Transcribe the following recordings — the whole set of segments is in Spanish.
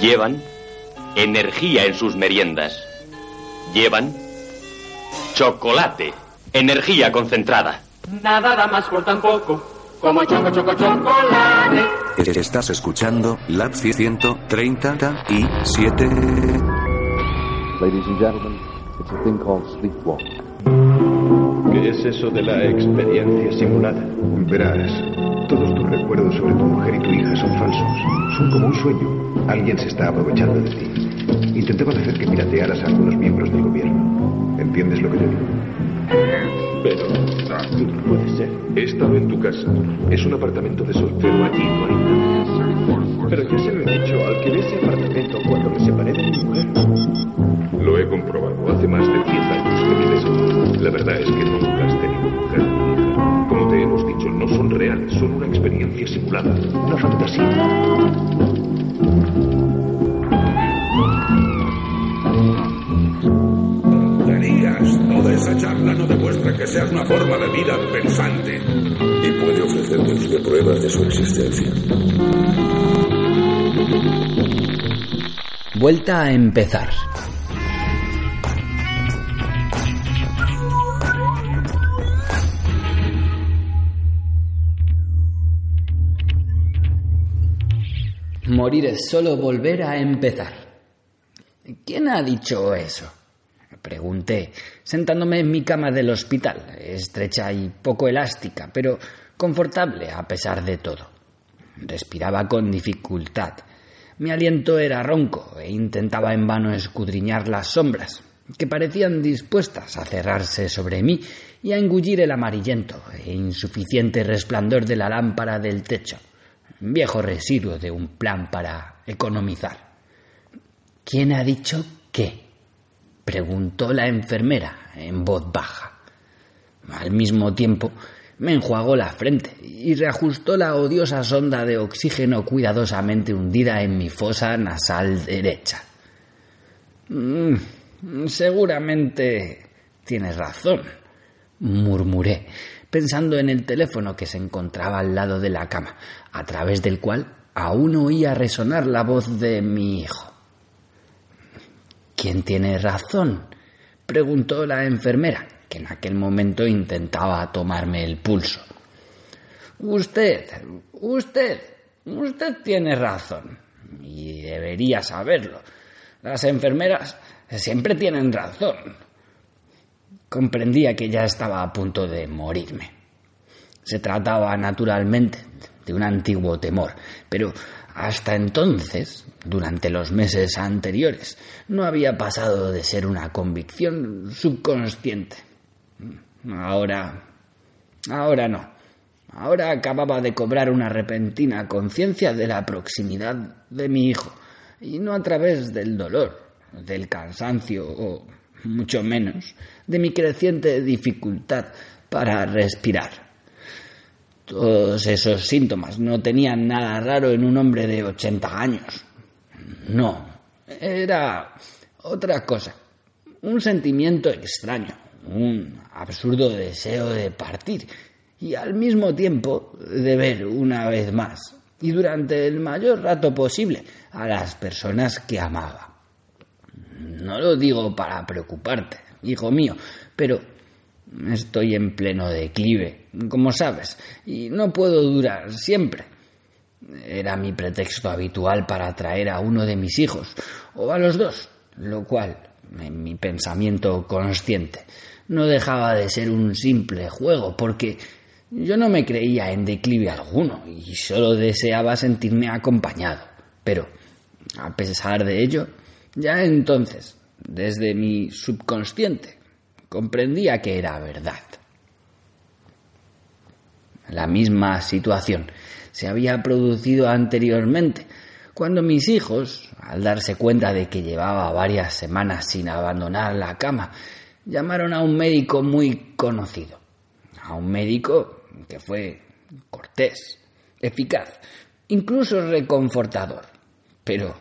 Llevan energía en sus meriendas. Llevan chocolate, energía concentrada. Nada da más por tan poco como choco choco chocolate. Estás escuchando Lab 130 y 7. Ladies and gentlemen, it's a thing called sleepwalk. ¿Qué es eso de la experiencia simulada? Verás, todos tus recuerdos sobre tu mujer y tu hija son falsos. Son como un sueño. Alguien se está aprovechando de ti. Intentaban hacer que piratearas a algunos miembros del gobierno. ¿Entiendes lo que te digo? Pero no puede ser. He estado en tu casa. Es un apartamento de soltero allí, no hay nada. Pero ya se lo he dicho, alquilé ese apartamento cuando me separé de mi mujer. Lo he comprobado. Hace más de 10 años que vives. La verdad es que nunca simulada, una fantasía. Tonterías. Toda esa charla no demuestra que seas una forma de vida pensante. Y puede ofrecerme usted pruebas de su existencia. Vuelta a empezar. Morir es solo volver a empezar. ¿Quién ha dicho eso? Pregunté, sentándome en mi cama del hospital, estrecha y poco elástica, pero confortable a pesar de todo. Respiraba con dificultad. Mi aliento era ronco e intentaba en vano escudriñar las sombras, que parecían dispuestas a cerrarse sobre mí y a engullir el amarillento e insuficiente resplandor de la lámpara del techo, viejo residuo de un plan para economizar. ¿Quién ha dicho qué? preguntó la enfermera en voz baja. Al mismo tiempo me enjuagó la frente y reajustó la odiosa sonda de oxígeno cuidadosamente hundida en mi fosa nasal derecha. Mm, seguramente tienes razón, murmuré, pensando en el teléfono que se encontraba al lado de la cama, a través del cual aún oía resonar la voz de mi hijo. ¿Quién tiene razón? preguntó la enfermera, que en aquel momento intentaba tomarme el pulso. Usted, usted, usted tiene razón. Y debería saberlo. Las enfermeras siempre tienen razón. Comprendía que ya estaba a punto de morirme. Se trataba naturalmente de un antiguo temor, pero hasta entonces, durante los meses anteriores, no había pasado de ser una convicción subconsciente. Ahora, ahora no. Ahora acababa de cobrar una repentina conciencia de la proximidad de mi hijo, y no a través del dolor, del cansancio o, mucho menos, de mi creciente dificultad para respirar. Todos esos síntomas. No tenían nada raro en un hombre de 80 años. No, era otra cosa, un sentimiento extraño, un absurdo deseo de partir. Y al mismo tiempo de ver una vez más. Y durante el mayor rato posible a las personas que amaba. No lo digo para preocuparte, hijo mío, pero estoy en pleno declive, como sabes, y no puedo durar siempre. Era mi pretexto habitual para atraer a uno de mis hijos, o a los dos, lo cual, en mi pensamiento consciente, no dejaba de ser un simple juego, porque yo no me creía en declive alguno y solo deseaba sentirme acompañado. Pero, a pesar de ello, ya entonces, desde mi subconsciente, comprendía que era verdad. La misma situación se había producido anteriormente, cuando mis hijos, al darse cuenta de que llevaba varias semanas sin abandonar la cama, llamaron a un médico muy conocido, a un médico que fue cortés, eficaz, incluso reconfortador. Pero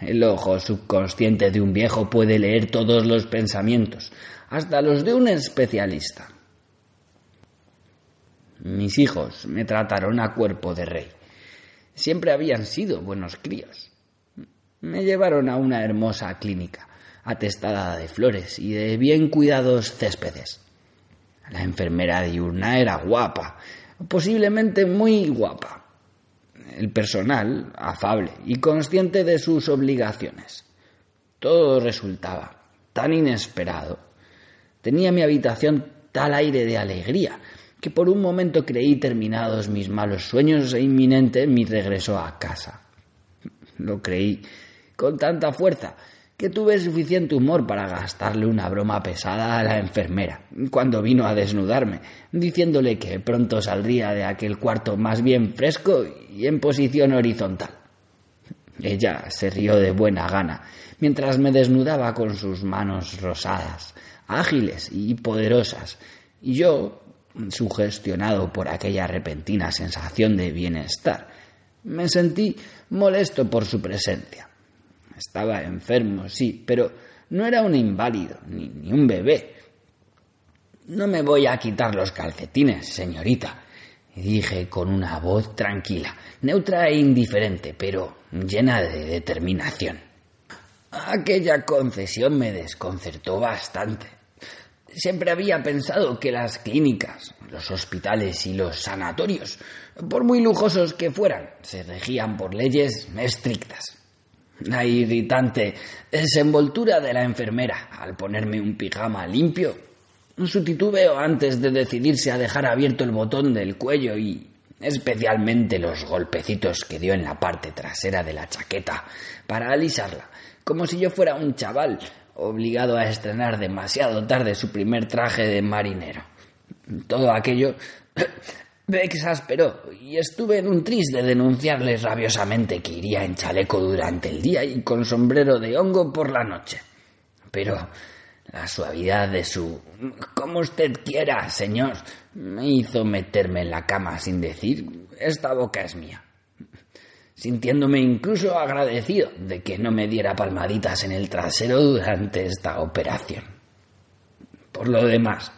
el ojo subconsciente de un viejo puede leer todos los pensamientos, hasta los de un especialista. Mis hijos me trataron a cuerpo de rey. Siempre habían sido buenos críos. Me llevaron a una hermosa clínica, atestada de flores y de bien cuidados céspedes. La enfermera diurna era guapa, posiblemente muy guapa. El personal, afable y consciente de sus obligaciones. Todo resultaba tan inesperado. Tenía mi habitación tal aire de alegría que por un momento creí terminados mis malos sueños e inminente mi regreso a casa. Lo creí con tanta fuerza que tuve suficiente humor para gastarle una broma pesada a la enfermera cuando vino a desnudarme, diciéndole que pronto saldría de aquel cuarto más bien fresco y en posición horizontal. Ella se rió de buena gana mientras me desnudaba con sus manos rosadas, ágiles y poderosas, y yo, sugestionado por aquella repentina sensación de bienestar, me sentí molesto por su presencia. Estaba enfermo, sí, pero no era un inválido, ni, un bebé. No me voy a quitar los calcetines, señorita, dije con una voz tranquila, neutra e indiferente, pero llena de determinación. Aquella concesión me desconcertó bastante. Siempre había pensado que las clínicas, los hospitales y los sanatorios, por muy lujosos que fueran, se regían por leyes estrictas. La irritante desenvoltura de la enfermera al ponerme un pijama limpio, su titubeo antes de decidirse a dejar abierto el botón del cuello y especialmente los golpecitos que dio en la parte trasera de la chaqueta para alisarla, como si yo fuera un chaval obligado a estrenar demasiado tarde su primer traje de marinero. Todo aquello me exasperó y estuve en un tris de denunciarles rabiosamente que iría en chaleco durante el día y con sombrero de hongo por la noche. Pero la suavidad de su como usted quiera, señor, me hizo meterme en la cama sin decir esta boca es mía sintiéndome incluso agradecido de que no me diera palmaditas en el trasero durante esta operación. Por lo demás,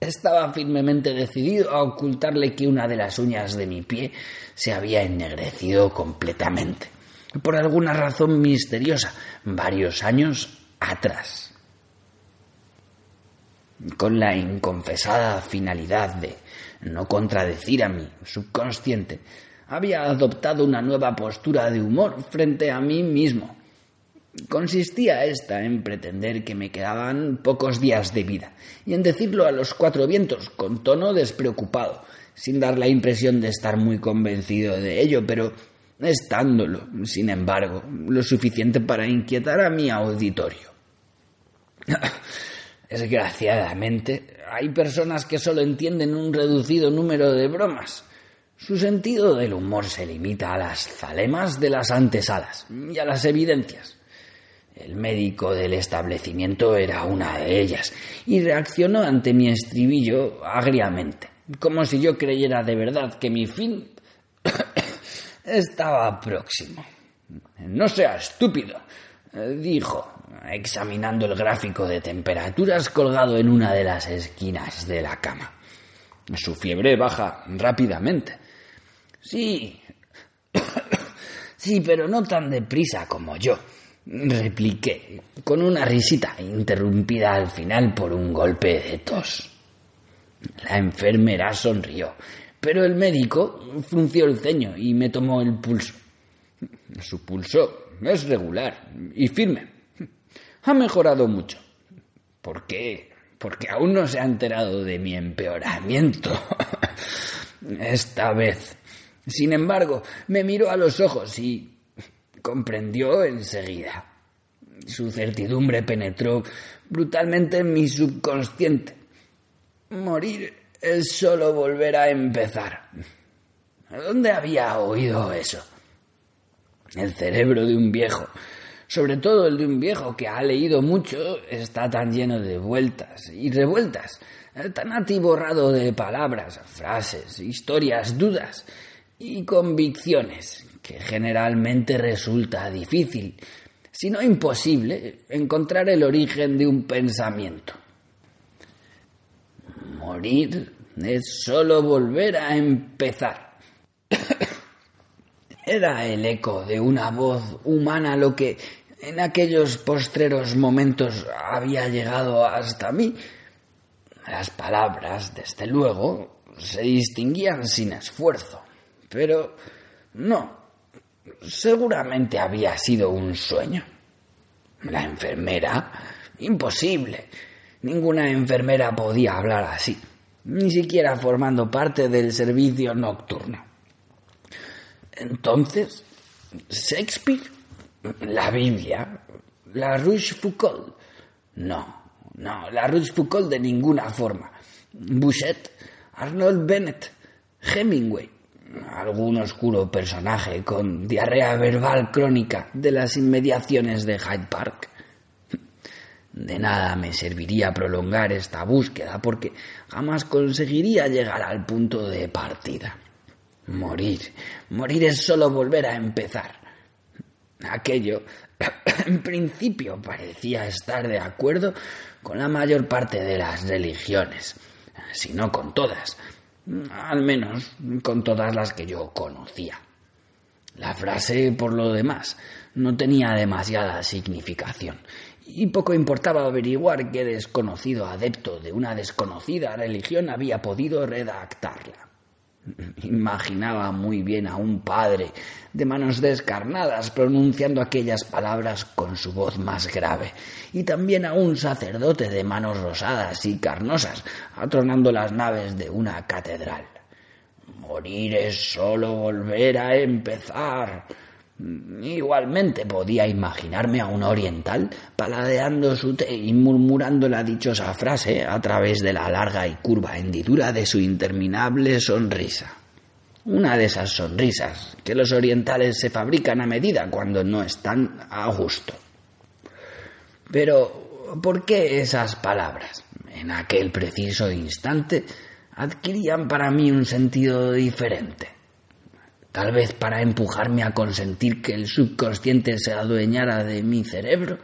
estaba firmemente decidido a ocultarle que una de las uñas de mi pie se había ennegrecido completamente, por alguna razón misteriosa, varios años atrás. Con la inconfesada finalidad de no contradecir a mi subconsciente, había adoptado una nueva postura de humor frente a mí mismo. Consistía esta en pretender que me quedaban pocos días de vida y en decirlo a los cuatro vientos con tono despreocupado, sin dar la impresión de estar muy convencido de ello, pero estándolo, sin embargo, lo suficiente para inquietar a mi auditorio. Desgraciadamente, hay personas que solo entienden un reducido número de bromas su sentido del humor se limita a las zalemas de las antesalas y a las evidencias. El médico del establecimiento era una de ellas y reaccionó ante mi estribillo agriamente, como si yo creyera de verdad que mi fin estaba próximo. No sea estúpido, dijo, examinando el gráfico de temperaturas colgado en una de las esquinas de la cama. Su fiebre baja rápidamente. Sí. sí, pero no tan deprisa como yo, repliqué, con una risita interrumpida al final por un golpe de tos. La enfermera sonrió, pero el médico frunció el ceño y me tomó el pulso. Su pulso es regular y firme. Ha mejorado mucho. ¿Por qué? Porque aún no se ha enterado de mi empeoramiento. Esta vez sin embargo, me miró a los ojos y comprendió enseguida. Su certidumbre penetró brutalmente en mi subconsciente. Morir es solo volver a empezar. ¿Dónde había oído eso? El cerebro de un viejo, sobre todo el de un viejo que ha leído mucho, está tan lleno de vueltas y revueltas, tan atiborrado de palabras, frases, historias, dudas, y convicciones, que generalmente resulta difícil, si no imposible, encontrar el origen de un pensamiento. Morir es solo volver a empezar. Era el eco de una voz humana lo que en aquellos postreros momentos había llegado hasta mí. Las palabras, desde luego, se distinguían sin esfuerzo, pero no, seguramente había sido un sueño. La enfermera, imposible. Ninguna enfermera podía hablar así, ni siquiera formando parte del servicio nocturno. Entonces, Shakespeare la Biblia, la Rochefoucauld. No, no, la Rochefoucauld de ninguna forma. Bouchet, Arnold Bennett, Hemingway, algún oscuro personaje con diarrea verbal crónica de las inmediaciones de Hyde Park. De nada me serviría prolongar esta búsqueda porque jamás conseguiría llegar al punto de partida. Morir, morir es solo volver a empezar. Aquello, en principio, parecía estar de acuerdo con la mayor parte de las religiones, si no con todas, al menos con todas las que yo conocía. La frase, por lo demás, no tenía demasiada significación, y poco importaba averiguar qué desconocido adepto de una desconocida religión había podido redactarla. Imaginaba muy bien a un padre de manos descarnadas pronunciando aquellas palabras con su voz más grave, y también a un sacerdote de manos rosadas y carnosas atronando las naves de una catedral. Morir es solo volver a empezar. Igualmente podía imaginarme a un oriental paladeando su té y murmurando la dichosa frase a través de la larga y curva hendidura de su interminable sonrisa. Una de esas sonrisas que los orientales se fabrican a medida cuando no están a gusto. Pero, ¿por qué esas palabras? En aquel preciso instante adquirían para mí un sentido diferente tal vez para empujarme a consentir que el subconsciente se adueñara de mi cerebro.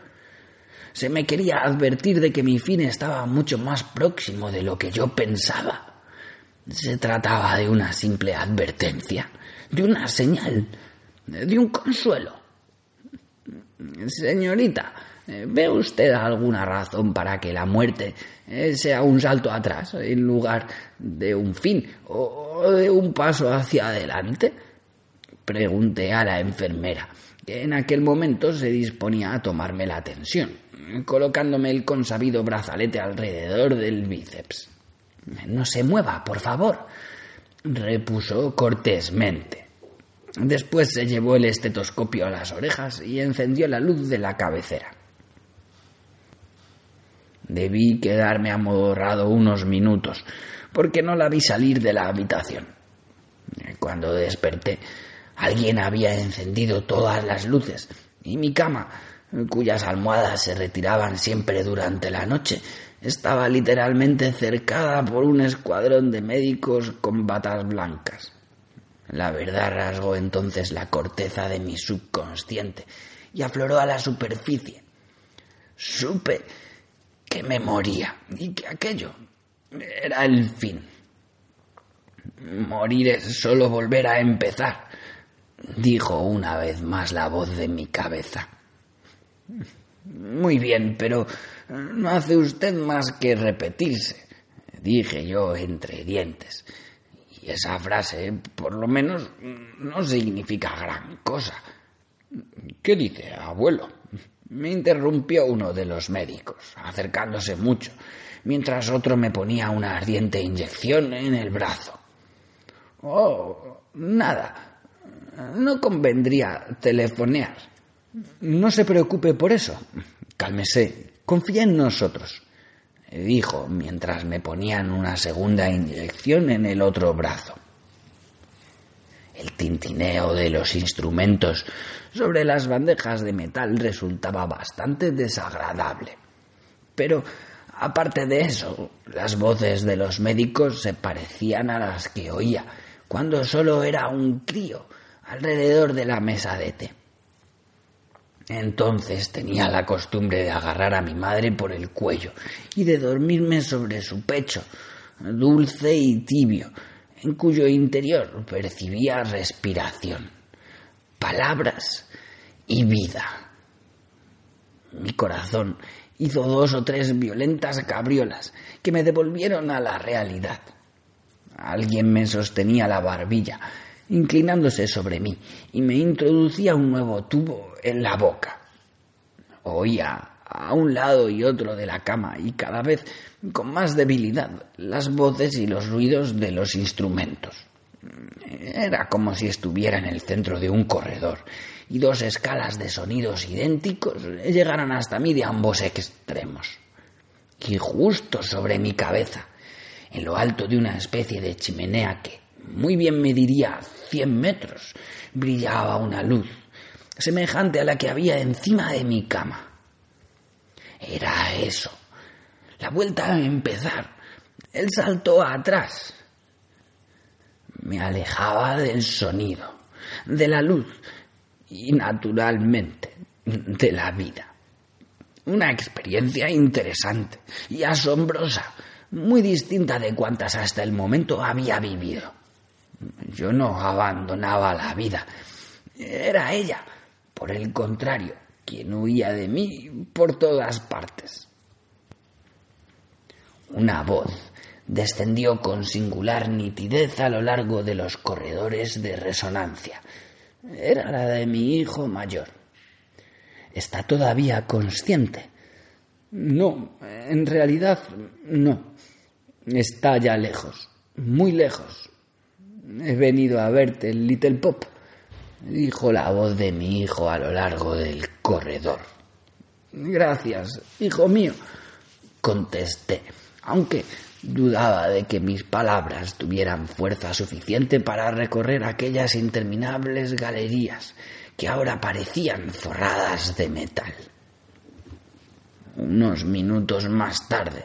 Se me quería advertir de que mi fin estaba mucho más próximo de lo que yo pensaba. Se trataba de una simple advertencia, de una señal, de un consuelo. Señorita, ¿ve usted alguna razón para que la muerte sea un salto atrás en lugar de un fin o de un paso hacia adelante? Pregunté a la enfermera, que en aquel momento se disponía a tomarme la tensión, colocándome el consabido brazalete alrededor del bíceps. No se mueva, por favor, repuso cortésmente. Después se llevó el estetoscopio a las orejas y encendió la luz de la cabecera. Debí quedarme amodorrado unos minutos, porque no la vi salir de la habitación. Cuando desperté, Alguien había encendido todas las luces y mi cama, cuyas almohadas se retiraban siempre durante la noche, estaba literalmente cercada por un escuadrón de médicos con batas blancas. La verdad rasgó entonces la corteza de mi subconsciente y afloró a la superficie. Supe que me moría y que aquello era el fin. Morir es solo volver a empezar dijo una vez más la voz de mi cabeza. Muy bien, pero no hace usted más que repetirse, dije yo entre dientes. Y esa frase, por lo menos, no significa gran cosa. ¿Qué dice, abuelo? Me interrumpió uno de los médicos, acercándose mucho, mientras otro me ponía una ardiente inyección en el brazo. Oh, nada, no convendría telefonear. No se preocupe por eso. Cálmese. Confía en nosotros, dijo mientras me ponían una segunda inyección en el otro brazo. El tintineo de los instrumentos sobre las bandejas de metal resultaba bastante desagradable. Pero, aparte de eso, las voces de los médicos se parecían a las que oía cuando solo era un crío alrededor de la mesa de té. Entonces tenía la costumbre de agarrar a mi madre por el cuello y de dormirme sobre su pecho, dulce y tibio, en cuyo interior percibía respiración. palabras y vida. Mi corazón hizo dos o tres violentas cabriolas que me devolvieron a la realidad. Alguien me sostenía la barbilla, inclinándose sobre mí, y me introducía un nuevo tubo en la boca. Oía a un lado y otro de la cama y cada vez con más debilidad las voces y los ruidos de los instrumentos. Era como si estuviera en el centro de un corredor y dos escalas de sonidos idénticos llegaran hasta mí de ambos extremos. Y justo sobre mi cabeza, en lo alto de una especie de chimenea que muy bien mediría cien metros, brillaba una luz semejante a la que había encima de mi cama. Era eso, la vuelta a empezar, el salto atrás. Me alejaba del sonido, de la luz y naturalmente de la vida. Una experiencia interesante y asombrosa, muy distinta de cuantas hasta el momento había vivido. Yo no abandonaba la vida, era ella, por el contrario, quien huía de mí por todas partes. Una voz descendió con singular nitidez a lo largo de los corredores de resonancia. Era la de mi hijo mayor. ¿Está todavía consciente? No, en realidad no. Está ya lejos, muy lejos. He venido a verte, Little Pop, dijo la voz de mi hijo a lo largo del corredor. Gracias, hijo mío, contesté, aunque dudaba de que mis palabras tuvieran fuerza suficiente para recorrer aquellas interminables galerías que ahora parecían forradas de metal. Unos minutos más tarde,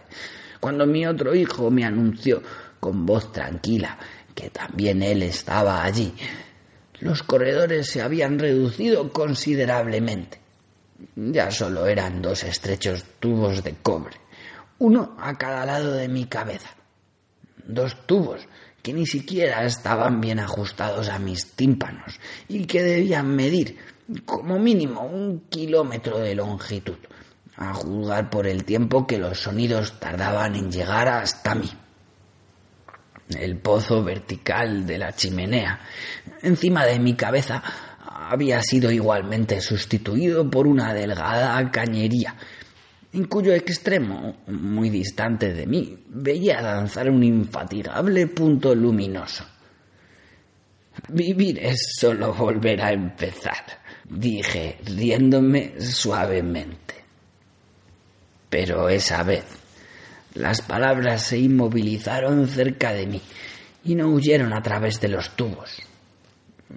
cuando mi otro hijo me anunció con voz tranquila que también él estaba allí, los corredores se habían reducido considerablemente. Ya solo eran dos estrechos tubos de cobre, uno a cada lado de mi cabeza. Dos tubos que ni siquiera estaban bien ajustados a mis tímpanos y que debían medir como mínimo un kilómetro de longitud, a juzgar por el tiempo que los sonidos tardaban en llegar hasta mí. El pozo vertical de la chimenea, encima de mi cabeza, había sido igualmente sustituido por una delgada cañería, en cuyo extremo, muy distante de mí, veía danzar un infatigable punto luminoso. Vivir es solo volver a empezar, dije, riéndome suavemente. Pero esa vez las palabras se inmovilizaron cerca de mí y no huyeron a través de los tubos.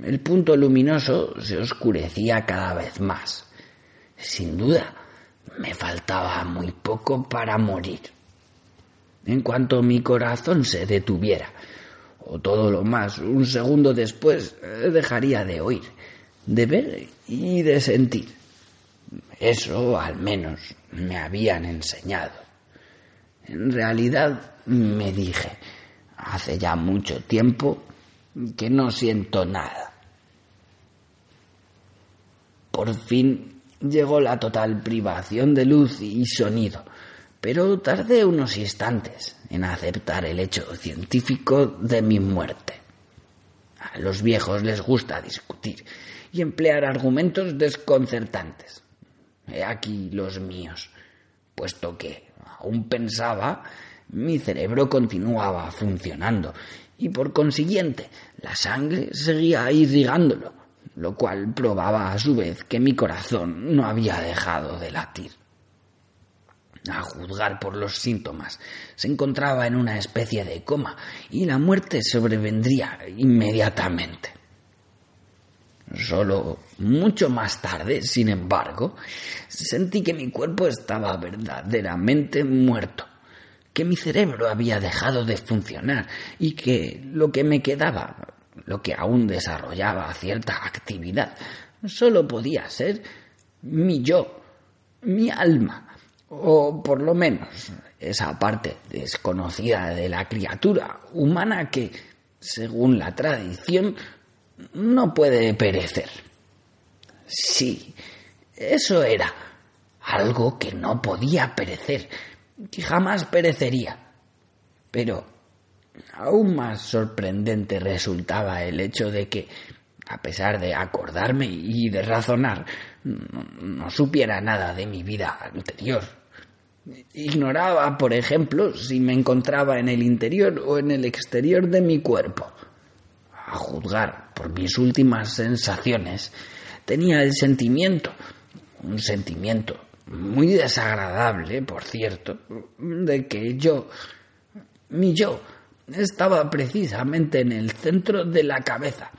El punto luminoso se oscurecía cada vez más. Sin duda, me faltaba muy poco para morir. En cuanto mi corazón se detuviera, o todo lo más, un segundo después, dejaría de oír, de ver y de sentir. Eso al menos me habían enseñado. En realidad, me dije, hace ya mucho tiempo que no siento nada. Por fin llegó la total privación de luz y sonido, pero tardé unos instantes en aceptar el hecho científico de mi muerte. A los viejos les gusta discutir y emplear argumentos desconcertantes. He aquí los míos, puesto que aún pensaba, mi cerebro continuaba funcionando y por consiguiente la sangre seguía irrigándolo, lo cual probaba a su vez que mi corazón no había dejado de latir. A juzgar por los síntomas, se encontraba en una especie de coma y la muerte sobrevendría inmediatamente. Solo mucho más tarde, sin embargo, sentí que mi cuerpo estaba verdaderamente muerto, que mi cerebro había dejado de funcionar y que lo que me quedaba, lo que aún desarrollaba cierta actividad, solo podía ser mi yo, mi alma, o por lo menos esa parte desconocida de la criatura humana que, según la tradición, no puede perecer. Sí, eso era algo que no podía perecer, que jamás perecería. Pero aún más sorprendente resultaba el hecho de que, a pesar de acordarme y de razonar, no, supiera nada de mi vida anterior. Ignoraba, por ejemplo, si me encontraba en el interior o en el exterior de mi cuerpo. A juzgar por mis últimas sensaciones, tenía el sentimiento, un sentimiento muy desagradable, por cierto, de que yo, mi yo, estaba precisamente en el centro de la cabeza,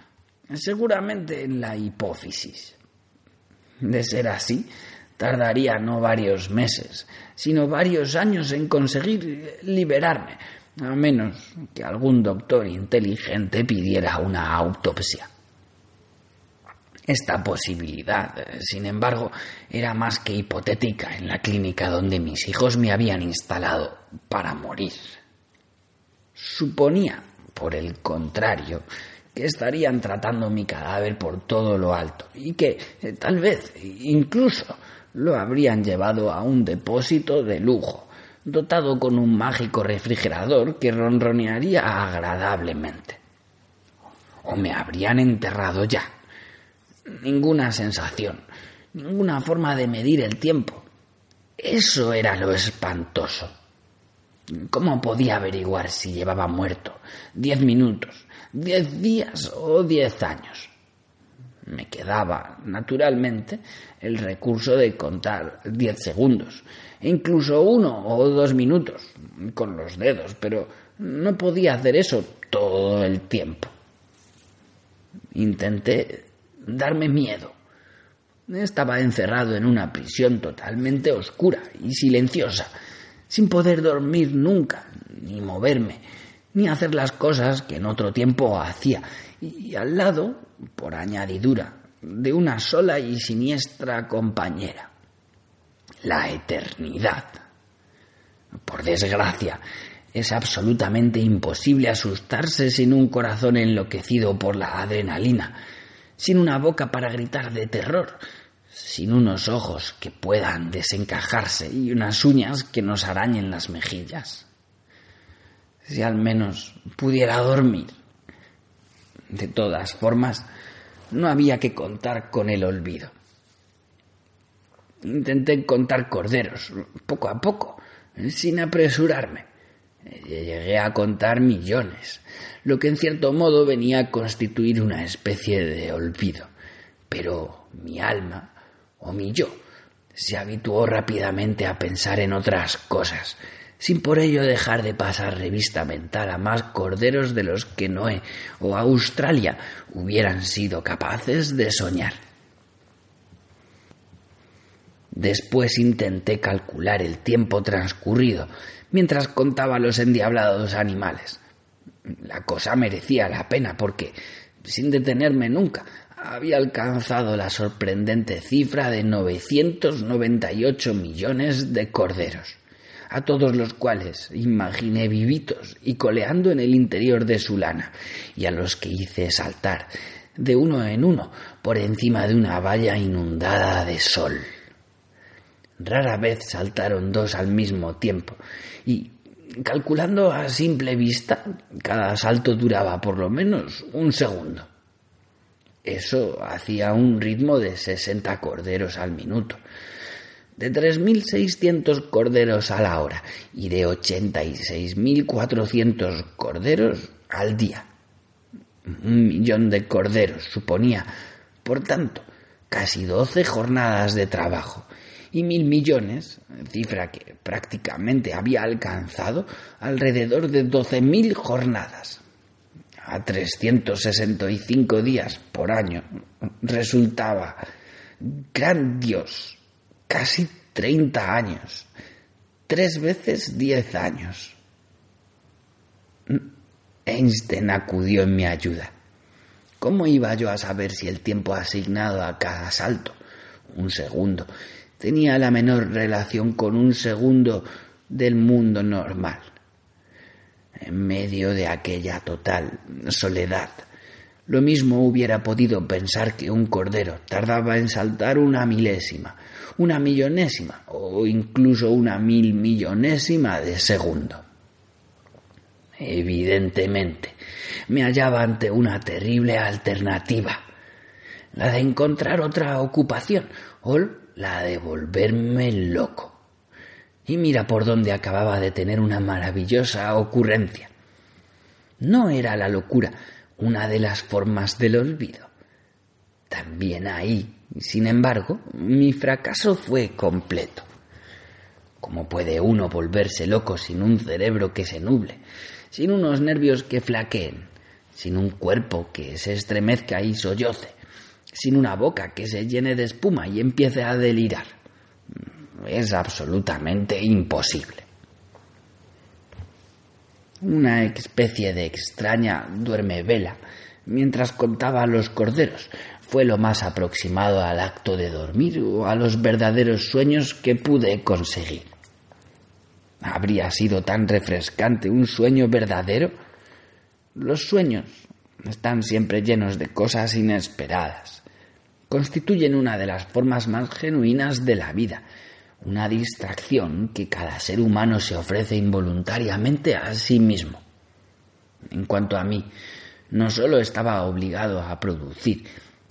seguramente en la hipófisis. De ser así, tardaría no varios meses, sino varios años en conseguir liberarme, a menos que algún doctor inteligente pidiera una autopsia. Esta posibilidad, sin embargo, era más que hipotética en la clínica donde mis hijos me habían instalado para morir. Suponía, por el contrario, que estarían tratando mi cadáver por todo lo alto y que eh, tal vez incluso lo habrían llevado a un depósito de lujo, dotado con un mágico refrigerador que ronronearía agradablemente. O me habrían enterrado ya ninguna sensación, ninguna forma de medir el tiempo. Eso era lo espantoso. ¿Cómo podía averiguar si llevaba muerto diez minutos, diez días o diez años? Me quedaba, naturalmente, el recurso de contar diez segundos, incluso uno o dos minutos, con los dedos, pero no podía hacer eso todo el tiempo. Intenté darme miedo. Estaba encerrado en una prisión totalmente oscura y silenciosa, sin poder dormir nunca, ni moverme, ni hacer las cosas que en otro tiempo hacía, y al lado, por añadidura, de una sola y siniestra compañera, la eternidad. Por desgracia, es absolutamente imposible asustarse sin un corazón enloquecido por la adrenalina, sin una boca para gritar de terror, sin unos ojos que puedan desencajarse y unas uñas que nos arañen las mejillas. Si al menos pudiera dormir. De todas formas, no había que contar con el olvido. Intenté contar corderos, poco a poco, sin apresurarme. Llegué a contar millones, lo que en cierto modo venía a constituir una especie de olvido. Pero mi alma, o mi yo, se habituó rápidamente a pensar en otras cosas, sin por ello dejar de pasar revista mental a más corderos de los que Noé o Australia hubieran sido capaces de soñar. Después intenté calcular el tiempo transcurrido mientras contaba los endiablados animales. La cosa merecía la pena porque, sin detenerme nunca, había alcanzado la sorprendente cifra de 998 millones de corderos, a todos los cuales imaginé vivitos y coleando en el interior de su lana, y a los que hice saltar de uno en uno por encima de una valla inundada de sol. Rara vez saltaron dos al mismo tiempo, y calculando a simple vista, cada salto duraba por lo menos un segundo. Eso hacía un ritmo de 60 corderos al minuto, de 3.600 corderos a la hora y de 86.400 corderos al día. Un millón de corderos suponía, por tanto, casi 12 jornadas de trabajo y mil millones, cifra que prácticamente había alcanzado alrededor de doce mil jornadas. A 365 días por año resultaba gran Dios, casi 30 años, tres veces diez años. Einstein acudió en mi ayuda. ¿Cómo iba yo a saber si el tiempo asignado a cada salto, un segundo, tenía la menor relación con un segundo del mundo normal. En medio de aquella total soledad, Lo mismo hubiera podido pensar que un cordero tardaba en saltar una milésima, una millonésima o incluso una mil millonésima de segundo. Evidentemente, me hallaba ante una terrible alternativa, la de encontrar otra ocupación la de volverme loco. Y mira por dónde acababa de tener una maravillosa ocurrencia. No era la locura una de las formas del olvido. También ahí, sin embargo, mi fracaso fue completo. ¿Cómo puede uno volverse loco sin un cerebro que se nuble, sin unos nervios que flaqueen, sin un cuerpo que se estremezca y solloce, sin una boca que se llene de espuma y empiece a delirar? Es absolutamente imposible. Una especie de extraña duerme vela mientras contaba a los corderos fue lo más aproximado al acto de dormir o a los verdaderos sueños que pude conseguir. ¿Habría sido tan refrescante un sueño verdadero? Los sueños están siempre llenos de cosas inesperadas. Constituyen una de las formas más genuinas de la vida, una distracción que cada ser humano se ofrece involuntariamente a sí mismo. En cuanto a mí, no solo estaba obligado a producir,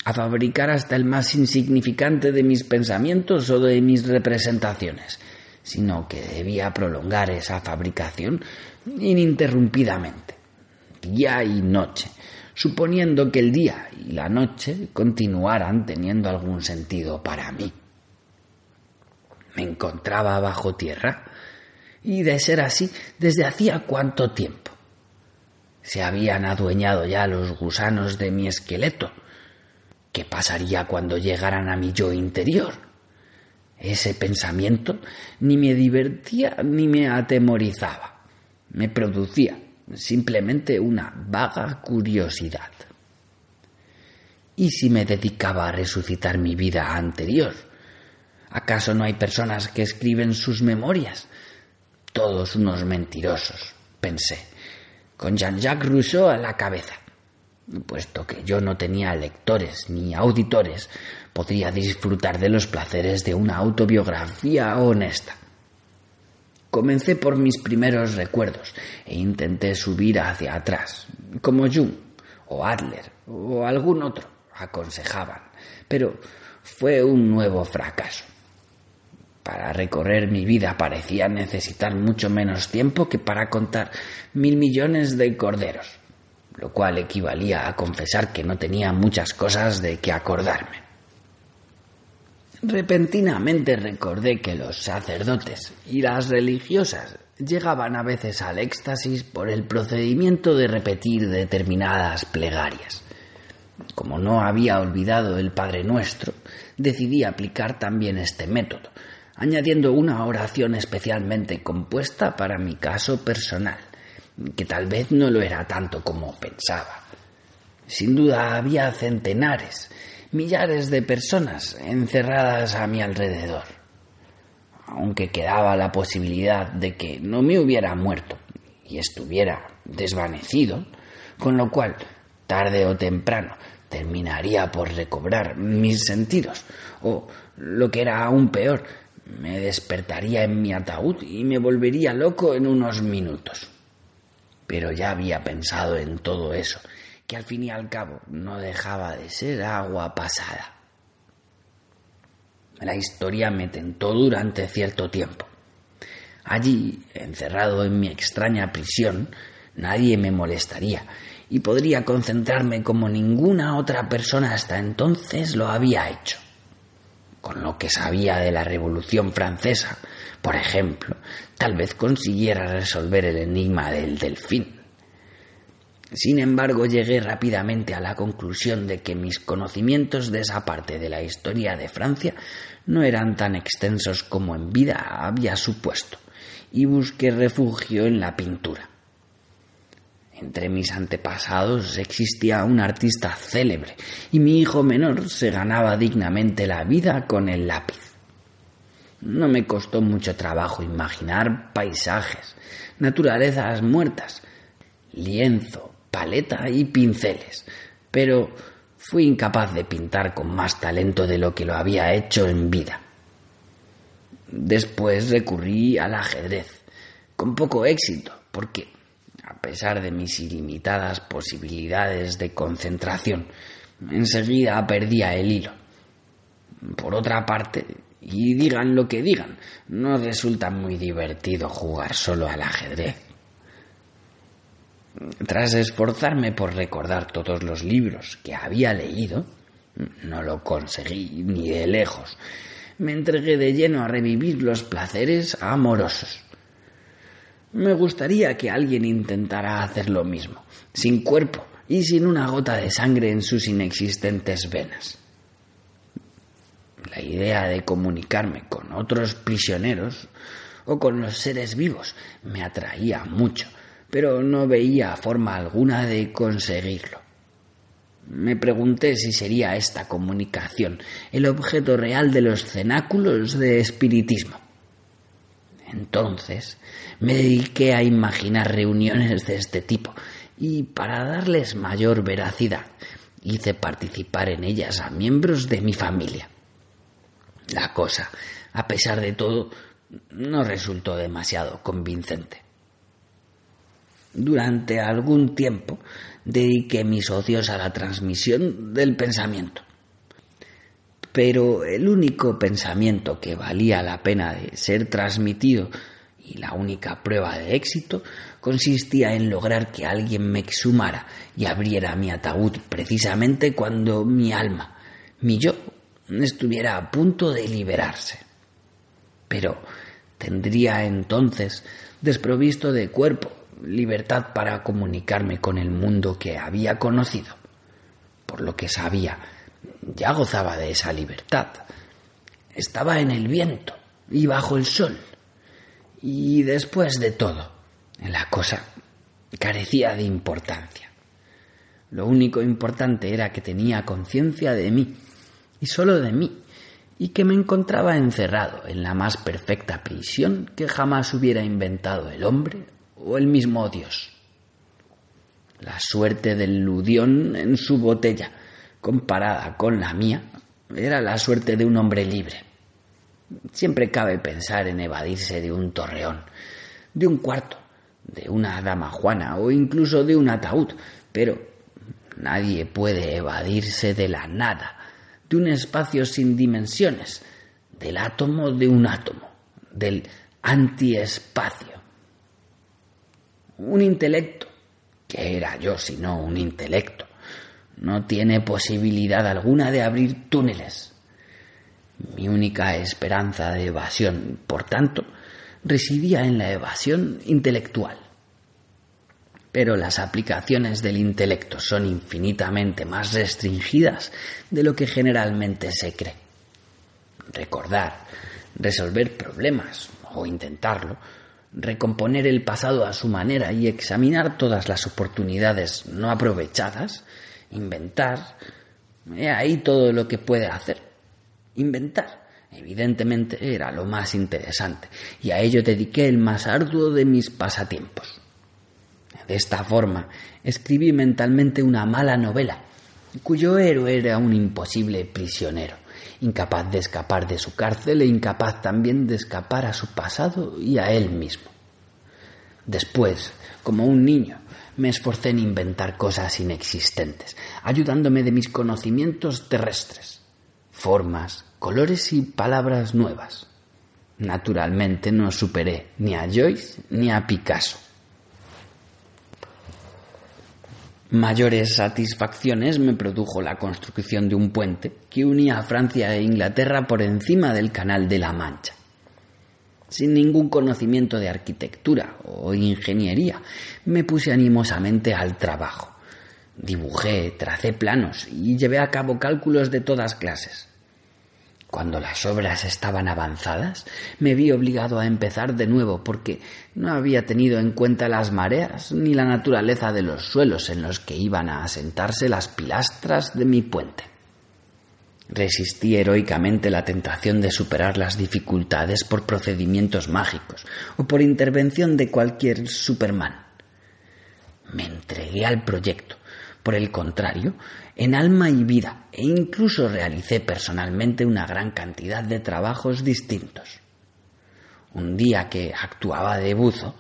a fabricar hasta el más insignificante de mis pensamientos o de mis representaciones, sino que debía prolongar esa fabricación ininterrumpidamente, día y noche, suponiendo que el día y la noche continuaran teniendo algún sentido para mí. Me encontraba bajo tierra, y de ser así, desde hacía cuánto tiempo. Se habían adueñado ya los gusanos de mi esqueleto, ¿Qué pasaría cuando llegaran a mi yo interior? Ese pensamiento ni me divertía ni me atemorizaba. Me producía simplemente una vaga curiosidad. ¿Y si me dedicaba a resucitar mi vida anterior? ¿Acaso no hay personas que escriben sus memorias? Todos unos mentirosos, pensé, con Jean-Jacques Rousseau a la cabeza. Puesto que yo no tenía lectores ni auditores, podría disfrutar de los placeres de una autobiografía honesta. Comencé por mis primeros recuerdos e intenté subir hacia atrás, como Jung o Adler o algún otro aconsejaban, pero fue un nuevo fracaso. Para recorrer mi vida parecía necesitar mucho menos tiempo que para contar mil millones de corderos lo cual equivalía a confesar que no tenía muchas cosas de que acordarme. Repentinamente recordé que los sacerdotes y las religiosas llegaban a veces al éxtasis por el procedimiento de repetir determinadas plegarias. Como no había olvidado el Padre Nuestro, decidí aplicar también este método, añadiendo una oración especialmente compuesta para mi caso personal que tal vez no lo era tanto como pensaba. Sin duda había centenares, millares de personas encerradas a mi alrededor. Aunque quedaba la posibilidad de que no me hubiera muerto y estuviera desvanecido, con lo cual, tarde o temprano, terminaría por recobrar mis sentidos, o, lo que era aún peor, me despertaría en mi ataúd y me volvería loco en unos minutos pero ya había pensado en todo eso, que al fin y al cabo no dejaba de ser agua pasada. La historia me tentó durante cierto tiempo. Allí, encerrado en mi extraña prisión, nadie me molestaría y podría concentrarme como ninguna otra persona hasta entonces lo había hecho. Con lo que sabía de la Revolución Francesa, por ejemplo, tal vez consiguiera resolver el enigma del delfín. Sin embargo, llegué rápidamente a la conclusión de que mis conocimientos de esa parte de la historia de Francia no eran tan extensos como en vida había supuesto, y busqué refugio en la pintura. Entre mis antepasados existía un artista célebre, y mi hijo menor se ganaba dignamente la vida con el lápiz. No me costó mucho trabajo imaginar paisajes, naturalezas muertas, lienzo, paleta y pinceles, pero fui incapaz de pintar con más talento de lo que lo había hecho en vida. Después recurrí al ajedrez, con poco éxito, porque, a pesar de mis ilimitadas posibilidades de concentración, enseguida perdía el hilo. Por otra parte, y digan lo que digan, no resulta muy divertido jugar solo al ajedrez. Tras esforzarme por recordar todos los libros que había leído, no lo conseguí ni de lejos. Me entregué de lleno a revivir los placeres amorosos. Me gustaría que alguien intentara hacer lo mismo, sin cuerpo y sin una gota de sangre en sus inexistentes venas. La idea de comunicarme con otros prisioneros o con los seres vivos me atraía mucho, pero no veía forma alguna de conseguirlo. Me pregunté si sería esta comunicación el objeto real de los cenáculos de espiritismo. Entonces me dediqué a imaginar reuniones de este tipo y para darles mayor veracidad hice participar en ellas a miembros de mi familia. La cosa, a pesar de todo, no resultó demasiado convincente. Durante algún tiempo dediqué mis ocios a la transmisión del pensamiento. Pero el único pensamiento que valía la pena de ser transmitido y la única prueba de éxito consistía en lograr que alguien me exhumara y abriera mi ataúd precisamente cuando mi alma, mi yo, estuviera a punto de liberarse. Pero tendría entonces, desprovisto de cuerpo, libertad para comunicarme con el mundo que había conocido. Por lo que sabía, ya gozaba de esa libertad. Estaba en el viento y bajo el sol. Y después de todo, la cosa carecía de importancia. Lo único importante era que tenía conciencia de mí y sólo de mí, y que me encontraba encerrado en la más perfecta prisión que jamás hubiera inventado el hombre o el mismo Dios. La suerte del ludión en su botella, comparada con la mía, era la suerte de un hombre libre. Siempre cabe pensar en evadirse de un torreón, de un cuarto, de una dama juana o incluso de un ataúd, pero nadie puede evadirse de la nada, de un espacio sin dimensiones, del átomo de un átomo, del antiespacio. Un intelecto, que era yo sino un intelecto, no tiene posibilidad alguna de abrir túneles. Mi única esperanza de evasión, por tanto, residía en la evasión intelectual pero las aplicaciones del intelecto son infinitamente más restringidas de lo que generalmente se cree. Recordar, resolver problemas o intentarlo, recomponer el pasado a su manera y examinar todas las oportunidades no aprovechadas, inventar, he ahí todo lo que puede hacer. Inventar, evidentemente, era lo más interesante y a ello dediqué el más arduo de mis pasatiempos. De esta forma, escribí mentalmente una mala novela, cuyo héroe era un imposible prisionero, incapaz de escapar de su cárcel e incapaz también de escapar a su pasado y a él mismo. Después, como un niño, me esforcé en inventar cosas inexistentes, ayudándome de mis conocimientos terrestres, formas, colores y palabras nuevas. Naturalmente no superé ni a Joyce ni a Picasso. Mayores satisfacciones me produjo la construcción de un puente que unía a Francia e Inglaterra por encima del Canal de la Mancha. Sin ningún conocimiento de arquitectura o ingeniería, me puse animosamente al trabajo. Dibujé, tracé planos y llevé a cabo cálculos de todas clases. Cuando las obras estaban avanzadas, me vi obligado a empezar de nuevo porque no había tenido en cuenta las mareas ni la naturaleza de los suelos en los que iban a asentarse las pilastras de mi puente. Resistí heroicamente la tentación de superar las dificultades por procedimientos mágicos o por intervención de cualquier Superman. Me entregué al proyecto. Por el contrario, en alma y vida, e incluso realicé personalmente una gran cantidad de trabajos distintos. Un día que actuaba de buzo,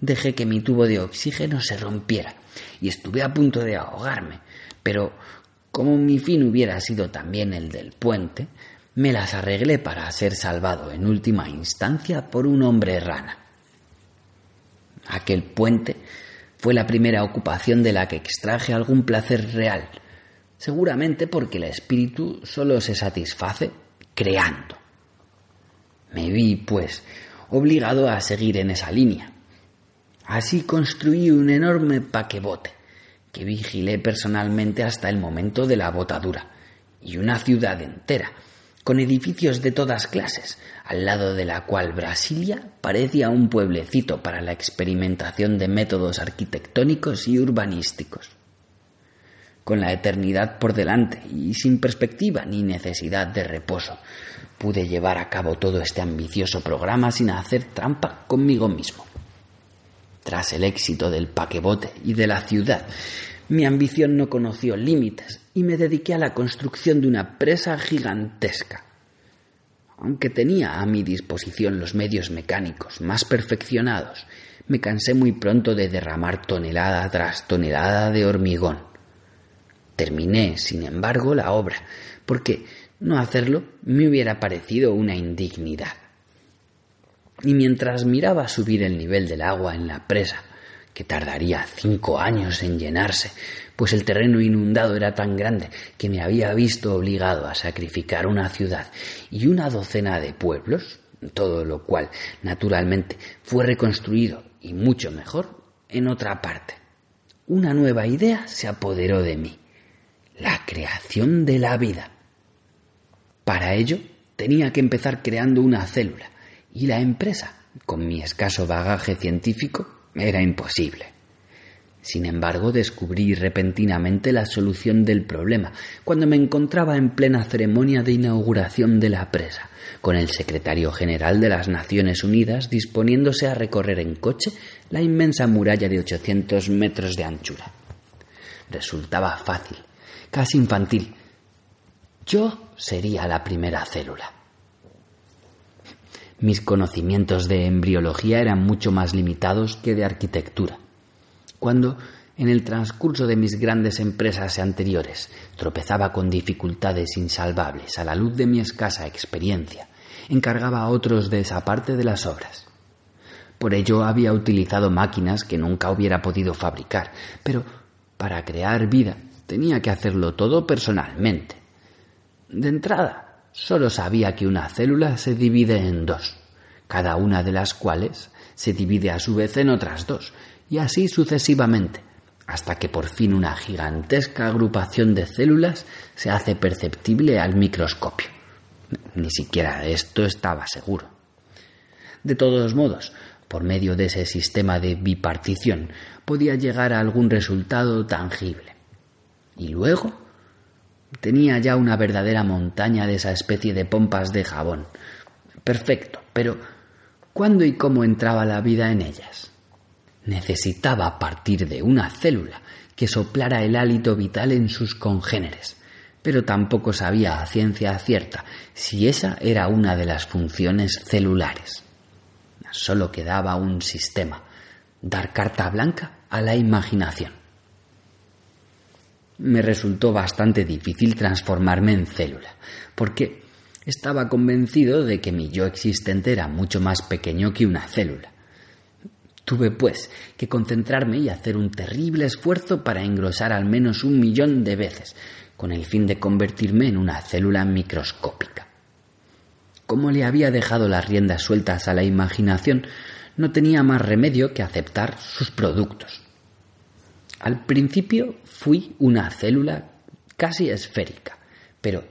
dejé que mi tubo de oxígeno se rompiera y estuve a punto de ahogarme, pero como mi fin hubiera sido también el del puente, me las arreglé para ser salvado en última instancia por un hombre rana. Aquel puente fue la primera ocupación de la que extraje algún placer real, seguramente porque el espíritu solo se satisface creando. Me vi, pues, obligado a seguir en esa línea. Así construí un enorme paquebote, que vigilé personalmente hasta el momento de la botadura, y una ciudad entera, con edificios de todas clases, al lado de la cual Brasilia parecía un pueblecito para la experimentación de métodos arquitectónicos y urbanísticos. Con la eternidad por delante y sin perspectiva ni necesidad de reposo, pude llevar a cabo todo este ambicioso programa sin hacer trampa conmigo mismo. Tras el éxito del paquebote y de la ciudad, mi ambición no conoció límites y me dediqué a la construcción de una presa gigantesca. Aunque tenía a mi disposición los medios mecánicos más perfeccionados, me cansé muy pronto de derramar tonelada tras tonelada de hormigón. Terminé, sin embargo, la obra, porque no hacerlo me hubiera parecido una indignidad y mientras miraba subir el nivel del agua en la presa, que tardaría cinco años en llenarse, pues el terreno inundado era tan grande que me había visto obligado a sacrificar una ciudad y una docena de pueblos, todo lo cual, naturalmente, fue reconstruido y mucho mejor en otra parte. Una nueva idea se apoderó de mí, la creación de la vida. Para ello, tenía que empezar creando una célula, y la empresa, con mi escaso bagaje científico, era imposible. Sin embargo, descubrí repentinamente la solución del problema cuando me encontraba en plena ceremonia de inauguración de la presa, con el secretario general de las Naciones Unidas disponiéndose a recorrer en coche la inmensa muralla de 800 metros de anchura. Resultaba fácil, casi infantil. Yo sería la primera célula. Mis conocimientos de embriología eran mucho más limitados que de arquitectura. Cuando, en el transcurso de mis grandes empresas anteriores, tropezaba con dificultades insalvables a la luz de mi escasa experiencia, encargaba a otros de esa parte de las obras. Por ello había utilizado máquinas que nunca hubiera podido fabricar, pero para crear vida tenía que hacerlo todo personalmente. De entrada, Solo sabía que una célula se divide en dos, cada una de las cuales se divide a su vez en otras dos, y así sucesivamente, hasta que por fin una gigantesca agrupación de células se hace perceptible al microscopio. Ni siquiera esto estaba seguro. De todos modos, por medio de ese sistema de bipartición, podía llegar a algún resultado tangible. Y luego Tenía ya una verdadera montaña de esa especie de pompas de jabón. Perfecto, pero ¿cuándo y cómo entraba la vida en ellas? Necesitaba partir de una célula que soplara el hálito vital en sus congéneres, pero tampoco sabía a ciencia cierta si esa era una de las funciones celulares. Solo quedaba un sistema, dar carta blanca a la imaginación me resultó bastante difícil transformarme en célula, porque estaba convencido de que mi yo existente era mucho más pequeño que una célula. Tuve, pues, que concentrarme y hacer un terrible esfuerzo para engrosar al menos un millón de veces, con el fin de convertirme en una célula microscópica. Como le había dejado las riendas sueltas a la imaginación, no tenía más remedio que aceptar sus productos. Al principio fui una célula casi esférica, pero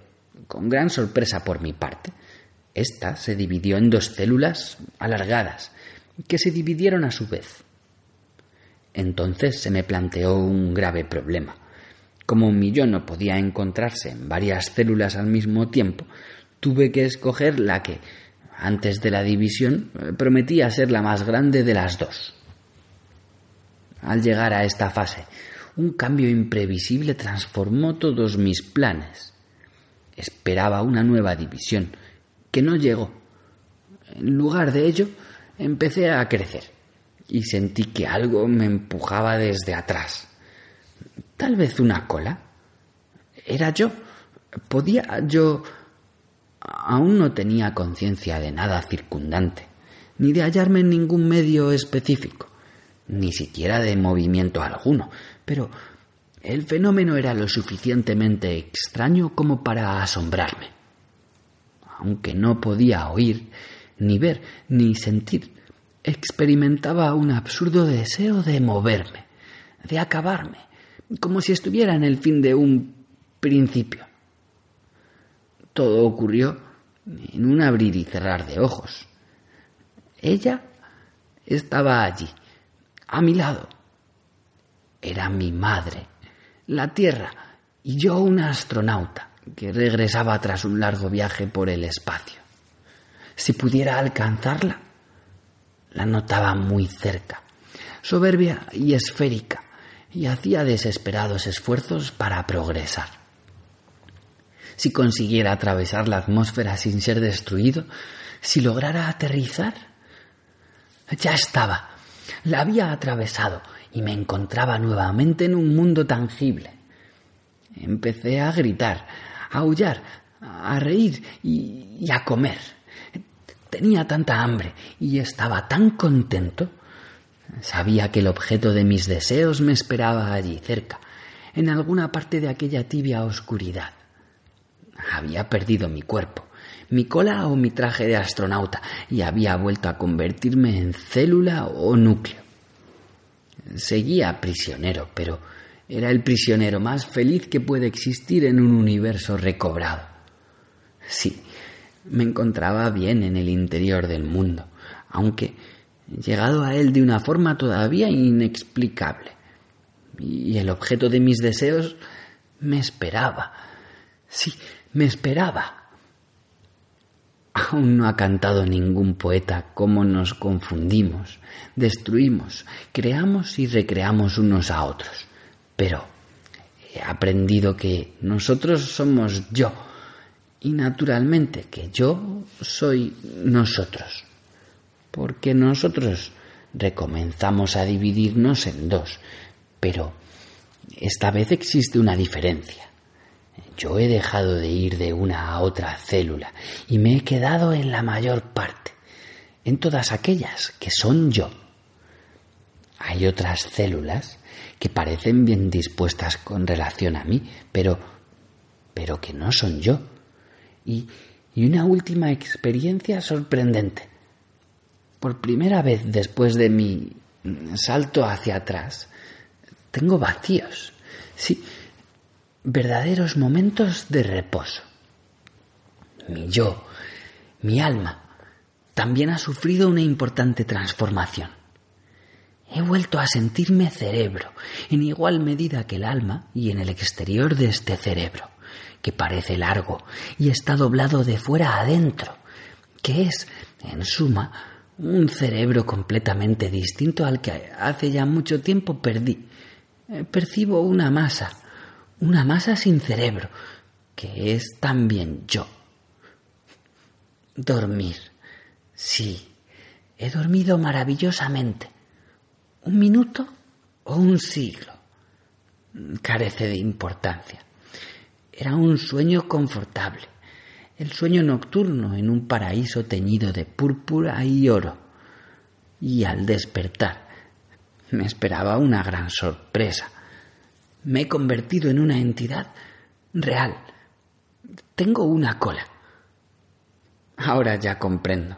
con gran sorpresa por mi parte, esta se dividió en dos células alargadas, que se dividieron a su vez. Entonces se me planteó un grave problema. Como mi yo no podía encontrarse en varias células al mismo tiempo, tuve que escoger la que, antes de la división, prometía ser la más grande de las dos. Al llegar a esta fase, un cambio imprevisible transformó todos mis planes. Esperaba una nueva división, que no llegó. En lugar de ello, empecé a crecer y sentí que algo me empujaba desde atrás. Tal vez una cola. Era yo. Podía yo... Aún no tenía conciencia de nada circundante, ni de hallarme en ningún medio específico, ni siquiera de movimiento alguno, pero el fenómeno era lo suficientemente extraño como para asombrarme. Aunque no podía oír, ni ver, ni sentir, experimentaba un absurdo deseo de moverme, de acabarme, como si estuviera en el fin de un principio. Todo ocurrió en un abrir y cerrar de ojos. Ella estaba allí, a mi lado. Era mi madre, la Tierra, y yo un astronauta que regresaba tras un largo viaje por el espacio. Si pudiera alcanzarla, la notaba muy cerca, soberbia y esférica, y hacía desesperados esfuerzos para progresar. Si consiguiera atravesar la atmósfera sin ser destruido, si lograra aterrizar, ya estaba, la había atravesado y me encontraba nuevamente en un mundo tangible. Empecé a gritar, a aullar, a reír y, y a comer. Tenía tanta hambre y estaba tan contento Sabía que el objeto de mis deseos me esperaba allí cerca, en alguna parte de aquella tibia oscuridad. Había perdido mi cuerpo, mi cola o mi traje de astronauta, y había vuelto a convertirme en célula o núcleo. Seguía prisionero, pero era el prisionero más feliz que puede existir en un universo recobrado. Sí, me encontraba bien en el interior del mundo, aunque llegado a él de una forma todavía inexplicable. Y el objeto de mis deseos me esperaba. Sí, me esperaba. Aún no ha cantado ningún poeta cómo nos confundimos, destruimos, creamos y recreamos unos a otros. Pero he aprendido que nosotros somos yo y naturalmente que yo soy nosotros porque nosotros recomenzamos a dividirnos en dos, pero esta vez existe una diferencia. Yo he dejado de ir de una a otra célula y me he quedado en la mayor parte, en todas aquellas que son yo. Hay otras células que parecen bien dispuestas con relación a mí, pero pero que no son yo. Y, y una última experiencia sorprendente. Por primera vez después de mi salto hacia atrás, tengo vacíos. Sí, verdaderos momentos de reposo. Mi yo, mi alma, también ha sufrido una importante transformación. He vuelto a sentirme cerebro, en igual medida que el alma y en el exterior de este cerebro, que parece largo y está doblado de fuera adentro, que es, en suma, un cerebro completamente distinto al que hace ya mucho tiempo perdí. Eh, percibo una masa, una masa sin cerebro, que es también yo. Dormir. Sí, he dormido maravillosamente. ¿Un minuto o un siglo? Carece de importancia. Era un sueño confortable el sueño nocturno en un paraíso teñido de púrpura y oro. Y al despertar me esperaba una gran sorpresa. Me he convertido en una entidad real. Tengo una cola. Ahora ya comprendo.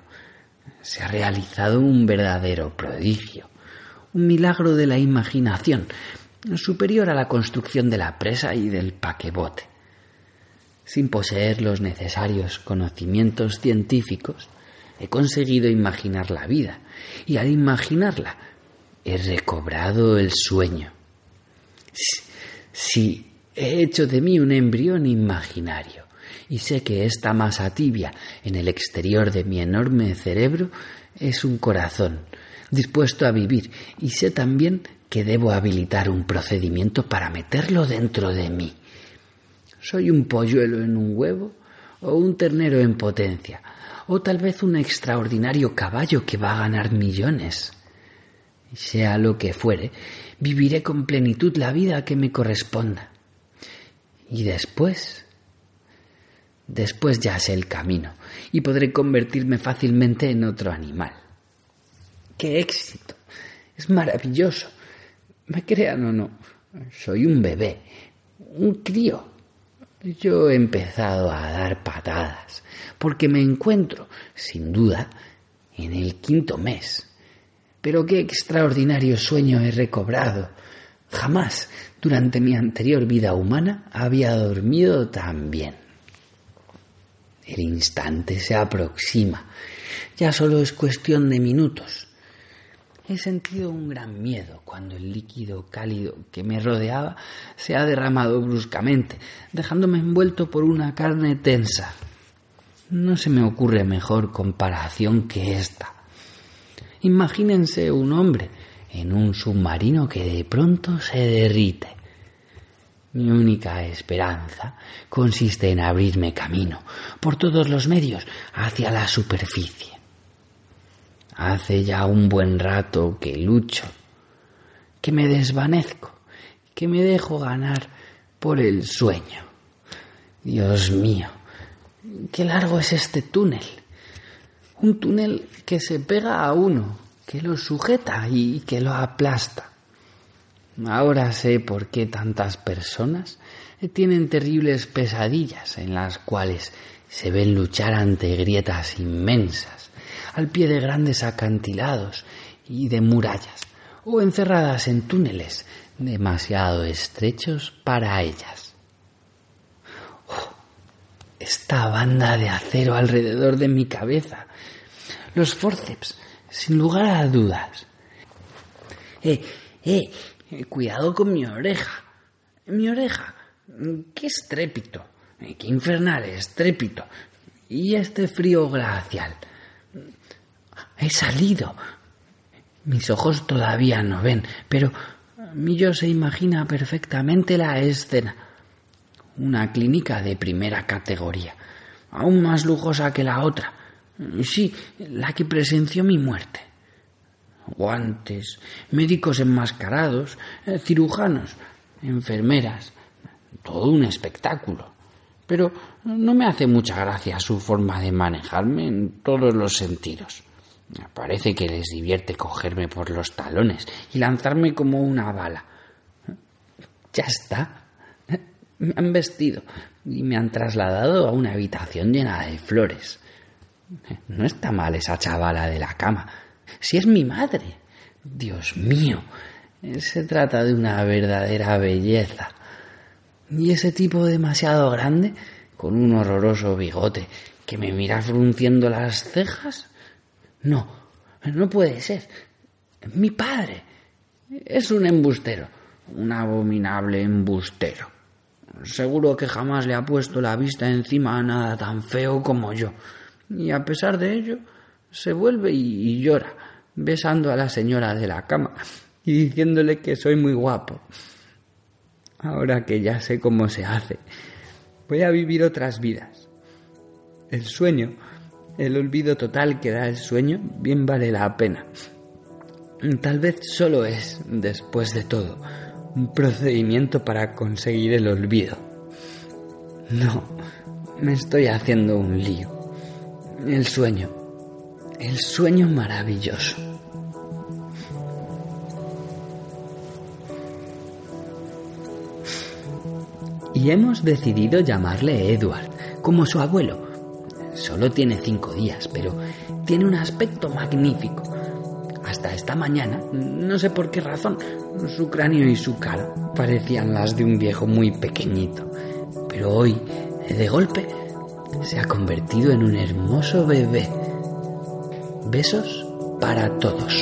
Se ha realizado un verdadero prodigio, un milagro de la imaginación, superior a la construcción de la presa y del paquebote sin poseer los necesarios conocimientos científicos, he conseguido imaginar la vida y al imaginarla he recobrado el sueño. Sí, he hecho de mí un embrión imaginario y sé que esta masa tibia en el exterior de mi enorme cerebro es un corazón dispuesto a vivir, y sé también que debo habilitar un procedimiento para meterlo dentro de mí. Soy un polluelo en un huevo o un ternero en potencia, o tal vez un extraordinario caballo que va a ganar millones. Sea lo que fuere, viviré con plenitud la vida que me corresponda. Y después, después ya sé el camino y podré convertirme fácilmente en otro animal. ¡Qué éxito! Es maravilloso. Me crean o no, soy un bebé, un crío. Yo he empezado a dar patadas, porque me encuentro, sin duda, en el quinto mes. Pero qué extraordinario sueño he recobrado. Jamás durante mi anterior vida humana había dormido tan bien. El instante se aproxima. Ya solo es cuestión de minutos. He sentido un gran miedo cuando el líquido cálido que me rodeaba se ha derramado bruscamente, dejándome envuelto por una carne tensa. No se me ocurre mejor comparación que esta. Imagínense un hombre en un submarino que de pronto se derrite. Mi única esperanza consiste en abrirme camino por todos los medios hacia la superficie. Hace ya un buen rato que lucho, que me desvanezco, que me dejo ganar por el sueño. Dios mío, qué largo es este túnel. Un túnel que se pega a uno, que lo sujeta y que lo aplasta. Ahora sé por qué tantas personas tienen terribles pesadillas en las cuales se ven luchar ante grietas inmensas al pie de grandes acantilados y de murallas, o encerradas en túneles demasiado estrechos para ellas. Oh, esta banda de acero alrededor de mi cabeza, los forceps, sin lugar a dudas. Eh, eh, cuidado con mi oreja, mi oreja, qué estrépito, eh, qué infernal estrépito, y este frío glacial. He salido. Mis ojos todavía no ven, pero mi yo se imagina perfectamente la escena. Una clínica de primera categoría, aún más lujosa que la otra. Sí, la que presenció mi muerte. Guantes, médicos enmascarados, eh, cirujanos, enfermeras, todo un espectáculo. Pero no me hace mucha gracia su forma de manejarme en todos los sentidos. Parece que les divierte cogerme por los talones y lanzarme como una bala. Ya está. Me han vestido y me han trasladado a una habitación llena de flores. No está mal esa chavala de la cama. Si es mi madre. Dios mío. Se trata de una verdadera belleza. Y ese tipo demasiado grande, con un horroroso bigote, que me mira frunciendo las cejas. No, no puede ser. Mi padre es un embustero, un abominable embustero. Seguro que jamás le ha puesto la vista encima a nada tan feo como yo. Y a pesar de ello, se vuelve y, llora, besando a la señora de la cama y diciéndole que soy muy guapo. Ahora que ya sé cómo se hace, voy a vivir otras vidas. El sueño el olvido total que da el sueño bien vale la pena. Tal vez solo es, después de todo, un procedimiento para conseguir el olvido. No, me estoy haciendo un lío. El sueño, el sueño maravilloso. Y hemos decidido llamarle Edward, como su abuelo, Solo tiene cinco días, pero tiene un aspecto magnífico. Hasta esta mañana, no sé por qué razón, su cráneo y su cara parecían las de un viejo muy pequeñito. Pero hoy, de golpe, se ha convertido en un hermoso bebé. Besos para todos.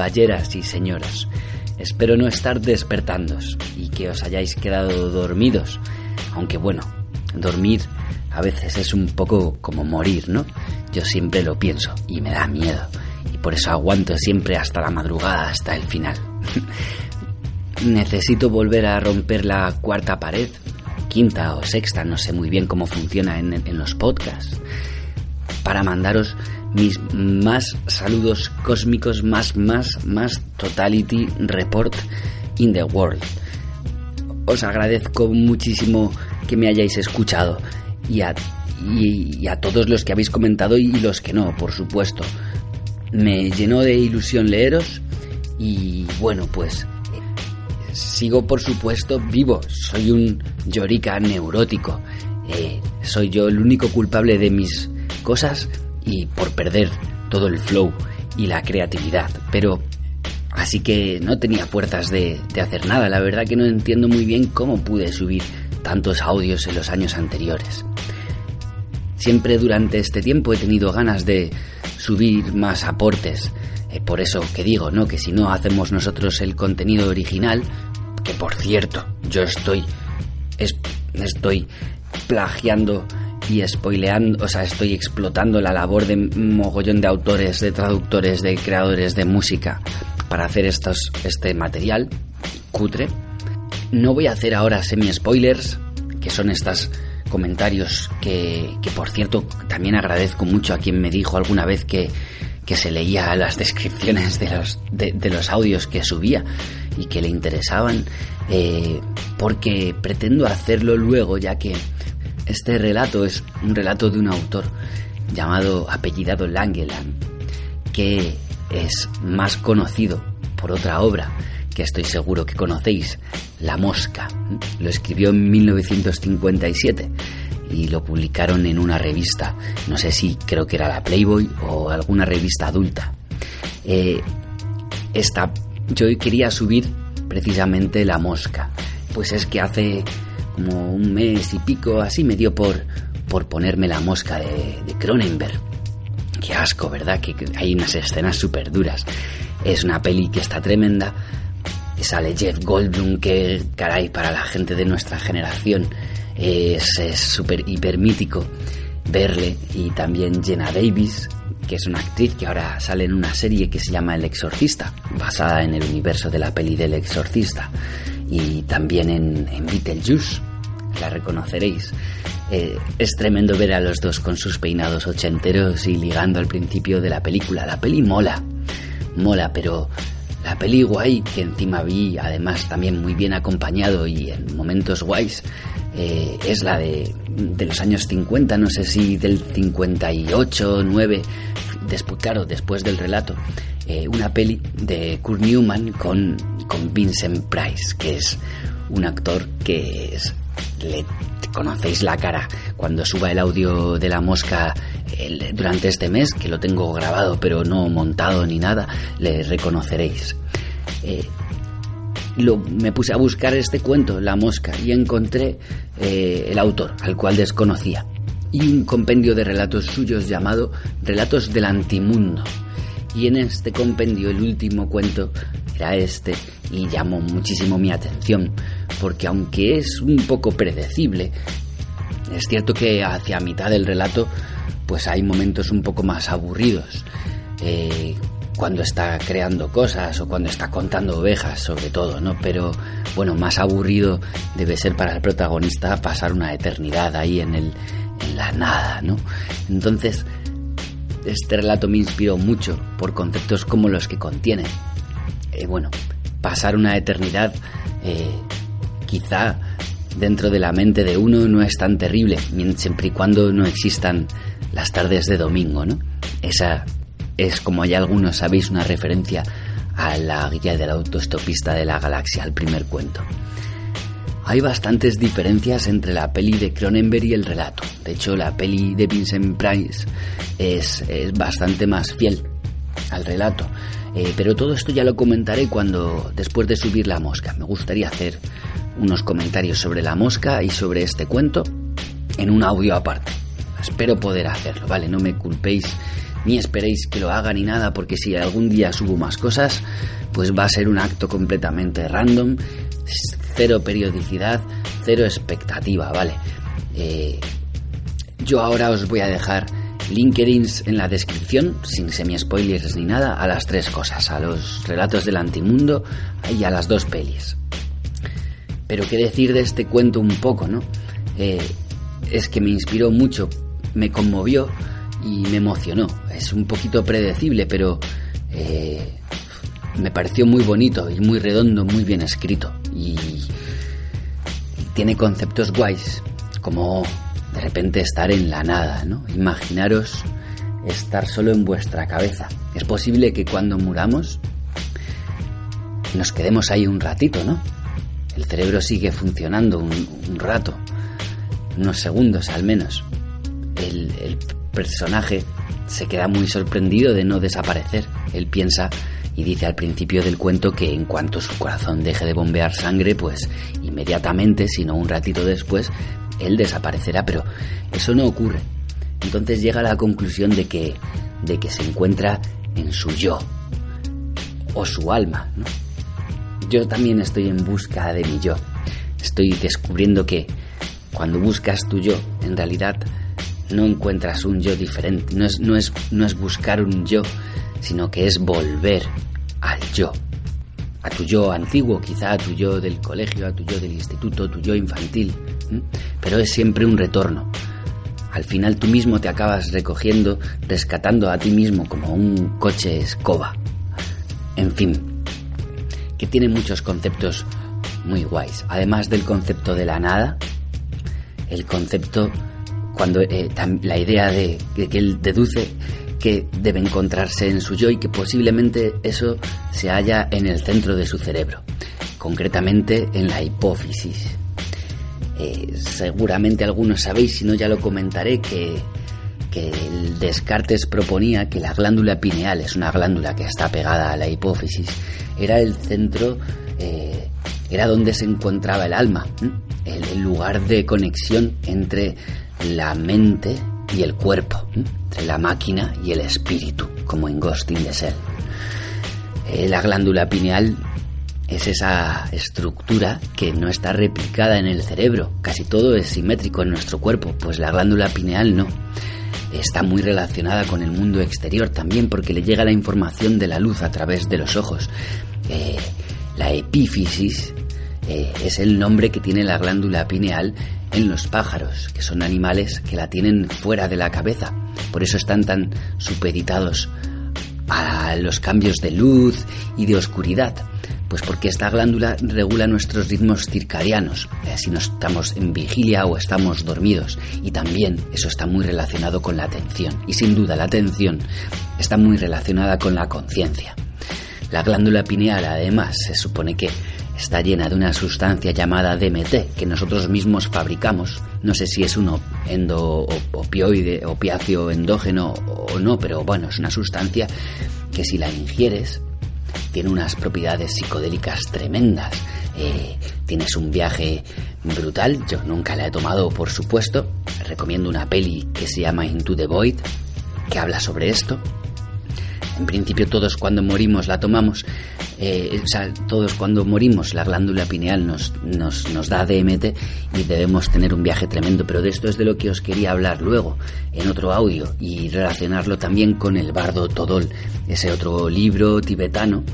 Caballeras y señoras. Espero no estar despertándos y que os hayáis quedado dormidos. Aunque bueno, dormir a veces es un poco como morir, ¿no? Yo siempre lo pienso y me da miedo. Y por eso aguanto siempre hasta la madrugada, hasta el final. Necesito volver a romper la cuarta pared, quinta o sexta, no sé muy bien cómo funciona en, en los podcasts, para mandaros mis más saludos cósmicos, más, más, más Totality Report in the World. Os agradezco muchísimo que me hayáis escuchado y a, y, a todos los que habéis comentado y los que no, por supuesto. Me llenó de ilusión leeros y bueno, pues sigo por supuesto vivo. Soy un llorica neurótico. Eh, soy yo el único culpable de mis cosas y por perder todo el flow y la creatividad. Pero así que no tenía fuerzas de, hacer nada. La verdad que no entiendo muy bien cómo pude subir tantos audios en los años anteriores. Siempre durante este tiempo he tenido ganas de subir más aportes. Eh, por eso que digo, ¿no? Que si no hacemos nosotros el contenido original, que por cierto, yo estoy, estoy plagiando y spoileando, o sea, estoy explotando la labor de mogollón de autores, de traductores, de creadores de música para hacer estos, este material cutre. No voy a hacer ahora semi-spoilers, que son estos comentarios que, que, por cierto, también agradezco mucho a quien me dijo alguna vez que, que se leía las descripciones de los, de, los audios que subía y que le interesaban, eh, porque pretendo hacerlo luego, ya que este relato es un relato de un autor llamado apellidado Langeland, que es más conocido por otra obra que estoy seguro que conocéis, La Mosca. Lo escribió en 1957 y lo publicaron en una revista, no sé si creo que era la Playboy o alguna revista adulta. Eh, esta, yo quería subir precisamente La Mosca, pues es que hace como un mes y pico, así me dio por, por ponerme la mosca de, Cronenberg. Qué asco, ¿verdad? Que hay unas escenas súper duras. Es una peli que está tremenda. Sale Jeff Goldblum, que caray, para la gente de nuestra generación Es súper hiper mítico verle y también Jenna Davis, que es una actriz que ahora sale en una serie que se llama El Exorcista, basada en el universo de la peli del Exorcista, y también en, en Beetlejuice, la reconoceréis. Eh, es tremendo ver a los dos con sus peinados ochenteros y ligando al principio de la película. La peli mola, mola, pero la peli guay, que encima vi además también muy bien acompañado y en momentos guays, eh, es la de, de, los años 50, no sé si del 58, 9, después, claro, después del relato. Eh, una peli de Kurt Newman con, con Vincent Price, que es un actor que es, le conocéis la cara cuando suba el audio de la mosca durante este mes, que lo tengo grabado pero no montado ni nada, le reconoceréis. Eh, lo, me puse a buscar este cuento, La Mosca, y encontré eh, el autor, al cual desconocía, y un compendio de relatos suyos llamado Relatos del Antimundo. Y en este compendio el último cuento era este y llamó muchísimo mi atención, porque aunque es un poco predecible, es cierto que hacia mitad del relato pues hay momentos un poco más aburridos. Eh, cuando está creando cosas o cuando está contando ovejas, sobre todo, ¿no? Pero bueno, más aburrido debe ser para el protagonista pasar una eternidad ahí en, el, en la nada, ¿no? Entonces, este relato me inspiró mucho por conceptos como los que contiene. Eh, bueno, pasar una eternidad, eh, quizá dentro de la mente de uno no es tan terrible, siempre y cuando no existan las tardes de domingo, ¿no? Esa es, como ya algunos sabéis, una referencia a la guía del autoestopista de la galaxia, al primer cuento. Hay bastantes diferencias entre la peli de Cronenberg y el relato. De hecho, la peli de Vincent Price es, es bastante más fiel al relato. Eh, pero todo esto ya lo comentaré cuando, después de subir la mosca. Me gustaría hacer unos comentarios sobre la mosca y sobre este cuento en un audio aparte. Espero poder hacerlo, ¿vale? No me culpéis ni esperéis que lo haga ni nada, porque si algún día subo más cosas, pues va a ser un acto completamente random, cero periodicidad, cero expectativa, ¿vale? Eh, yo ahora os voy a dejar linkedins en la descripción, sin semi-spoilers ni nada, a las tres cosas, a los relatos del antimundo y a las dos pelis. Pero qué decir de este cuento un poco, ¿no? Eh, es que me inspiró mucho, me conmovió y me emocionó. Es un poquito predecible, pero eh, me pareció muy bonito y muy redondo, muy bien escrito. Y, tiene conceptos guays, como de repente estar en la nada, ¿no? Imaginaros estar solo en vuestra cabeza. Es posible que cuando muramos nos quedemos ahí un ratito, ¿no? El cerebro sigue funcionando un, rato, unos segundos al menos. El, el, personaje se queda muy sorprendido de no desaparecer. Él piensa y dice al principio del cuento que en cuanto su corazón deje de bombear sangre, pues inmediatamente, si no un ratito después, él desaparecerá, pero eso no ocurre. Entonces llega a la conclusión de que, de que se encuentra en su yo o su alma. Yo también estoy en busca de mi yo. Estoy descubriendo que cuando buscas tu yo, en realidad no encuentras un yo diferente, no es, no es, no es buscar un yo, sino que es volver al yo. A tu yo antiguo, quizá a tu yo del colegio, a tu yo del instituto, tu yo infantil. Pero es siempre un retorno. Al final tú mismo te acabas recogiendo, rescatando a ti mismo como un coche escoba. En fin, que tiene muchos conceptos muy guays. Además del concepto de la nada, el concepto cuando eh, la idea de, que él deduce que debe encontrarse en su yo y que posiblemente eso se halla en el centro de su cerebro, concretamente en la hipófisis. Eh, seguramente algunos sabéis, si no ya lo comentaré, que, que el Descartes proponía que la glándula pineal, es una glándula que está pegada a la hipófisis, era el centro, eh, era donde se encontraba el alma, el lugar de conexión entre la mente y el cuerpo, entre la máquina y el espíritu, como en Ghost in the Shell. Eh, la glándula pineal es esa estructura que no está replicada en el cerebro. Casi todo es simétrico en nuestro cuerpo, pues la glándula pineal no. Está muy relacionada con el mundo exterior también porque le llega la información de la luz a través de los ojos. Eh, la epífisis eh, es el nombre que tiene la glándula pineal en los pájaros, que son animales que la tienen fuera de la cabeza. Por eso están tan supeditados a los cambios de luz y de oscuridad. Pues porque esta glándula regula nuestros ritmos circadianos, eh, si no estamos en vigilia o estamos dormidos. Y también eso está muy relacionado con la atención. Y sin duda la atención está muy relacionada con la conciencia. La glándula pineal además se supone que está llena de una sustancia llamada DMT que nosotros mismos fabricamos. No sé si es un endo opioide, opiáceo endógeno o no, pero bueno, es una sustancia que si la ingieres tiene unas propiedades psicodélicas tremendas. Eh, tienes un viaje brutal, yo nunca la he tomado por supuesto. Recomiendo una peli que se llama Into the Void, que habla sobre esto. En principio todos cuando morimos la tomamos, eh, todos cuando morimos la glándula pineal nos, nos, nos, da DMT y debemos tener un viaje tremendo, pero de esto es de lo que os quería hablar luego en otro audio y relacionarlo también con el bardo Todol, ese otro libro tibetano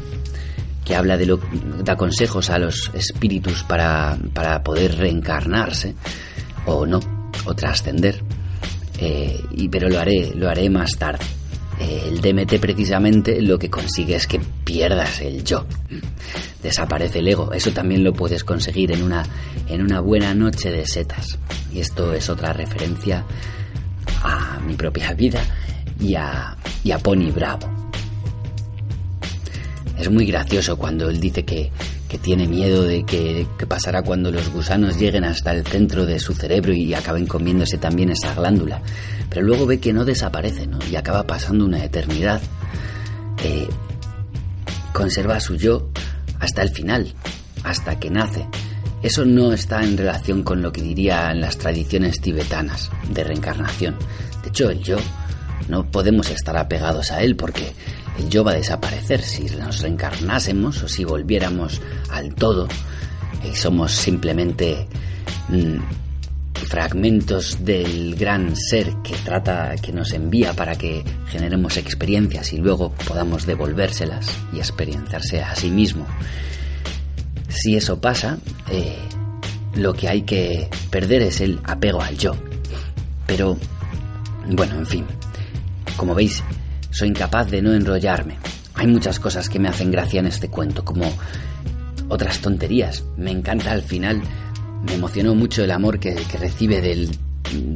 que habla de lo da consejos a los espíritus para, para poder reencarnarse o no, o trascender. Eh, y, pero lo haré, lo haré más tarde. El DMT precisamente lo que consigue es que pierdas el yo. Desaparece el ego. Eso también lo puedes conseguir en una, en una buena noche de setas. Y esto es otra referencia a mi propia vida y a, y a Pony Bravo. Es muy gracioso cuando él dice que, que tiene miedo de que, que, pasará cuando los gusanos lleguen hasta el centro de su cerebro y acaben comiéndose también esa glándula. Pero luego ve que no desaparece, ¿no? Y acaba pasando una eternidad. Eh, conserva su yo hasta el final, hasta que nace. Eso no está en relación con lo que dirían las tradiciones tibetanas de reencarnación. De hecho, el yo no podemos estar apegados a él porque el yo va a desaparecer si nos reencarnásemos o si volviéramos al todo y somos simplemente mmm, fragmentos del gran ser que trata que nos envía para que generemos experiencias y luego podamos devolvérselas y experienciarse a sí mismo si eso pasa eh, lo que hay que perder es el apego al yo pero bueno en fin como veis soy incapaz de no enrollarme. Hay muchas cosas que me hacen gracia en este cuento, como otras tonterías. Me encanta al final, me emocionó mucho el amor que, recibe del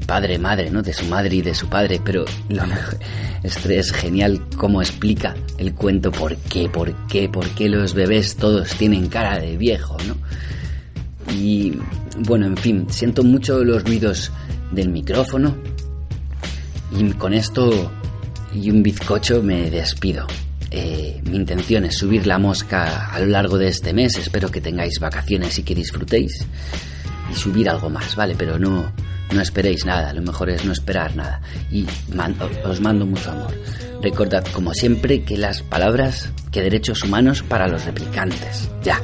padre-madre, ¿no? De su madre y de su padre, pero lo mejor, este es genial cómo explica el cuento por qué, por qué, por qué los bebés todos tienen cara de viejo, ¿no? Y bueno, en fin, siento mucho los ruidos del micrófono y con esto y un bizcocho me despido. Eh, mi intención es subir la mosca a lo largo de este mes. Espero que tengáis vacaciones y que disfrutéis. Y subir algo más, ¿vale? Pero no, no esperéis nada. Lo mejor es no esperar nada. Y os mando mucho amor. Recordad, como siempre, que las palabras, que derechos humanos para los replicantes. Ya.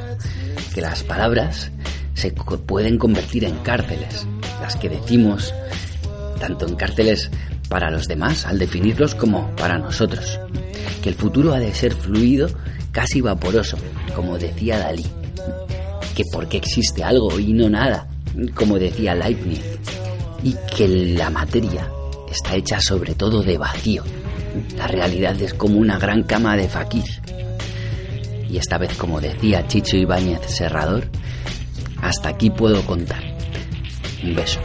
Que las palabras se pueden convertir en cárceles. Las que decimos, tanto en cárceles para los demás al definirlos como para nosotros. Que el futuro ha de ser fluido, casi vaporoso, como decía Dalí. Que porque existe algo y no nada, como decía Leibniz. Y que la materia está hecha sobre todo de vacío. La realidad es como una gran cama de fakir. Y esta vez, como decía Chicho Ibáñez Serrador, hasta aquí puedo contar. Un beso.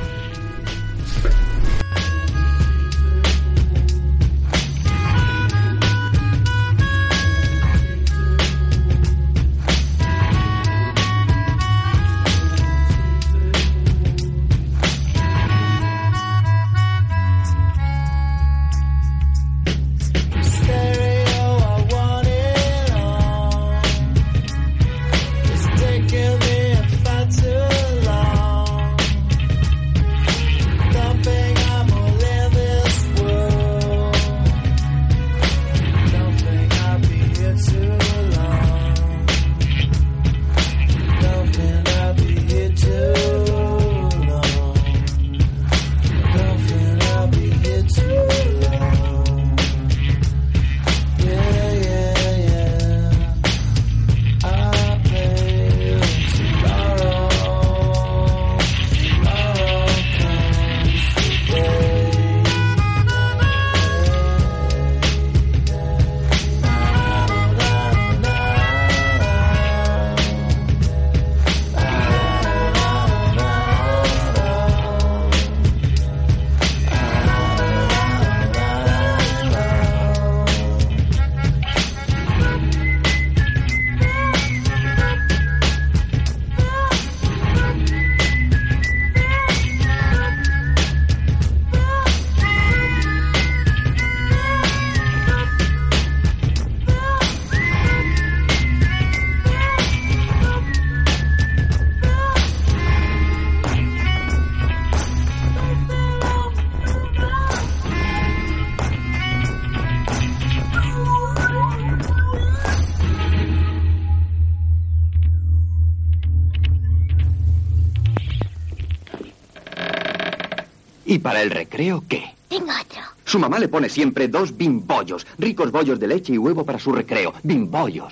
Para el recreo qué? Tengo otro. Su mamá le pone siempre dos bimbollos, ricos bollos de leche y huevo para su recreo. Bimbollos.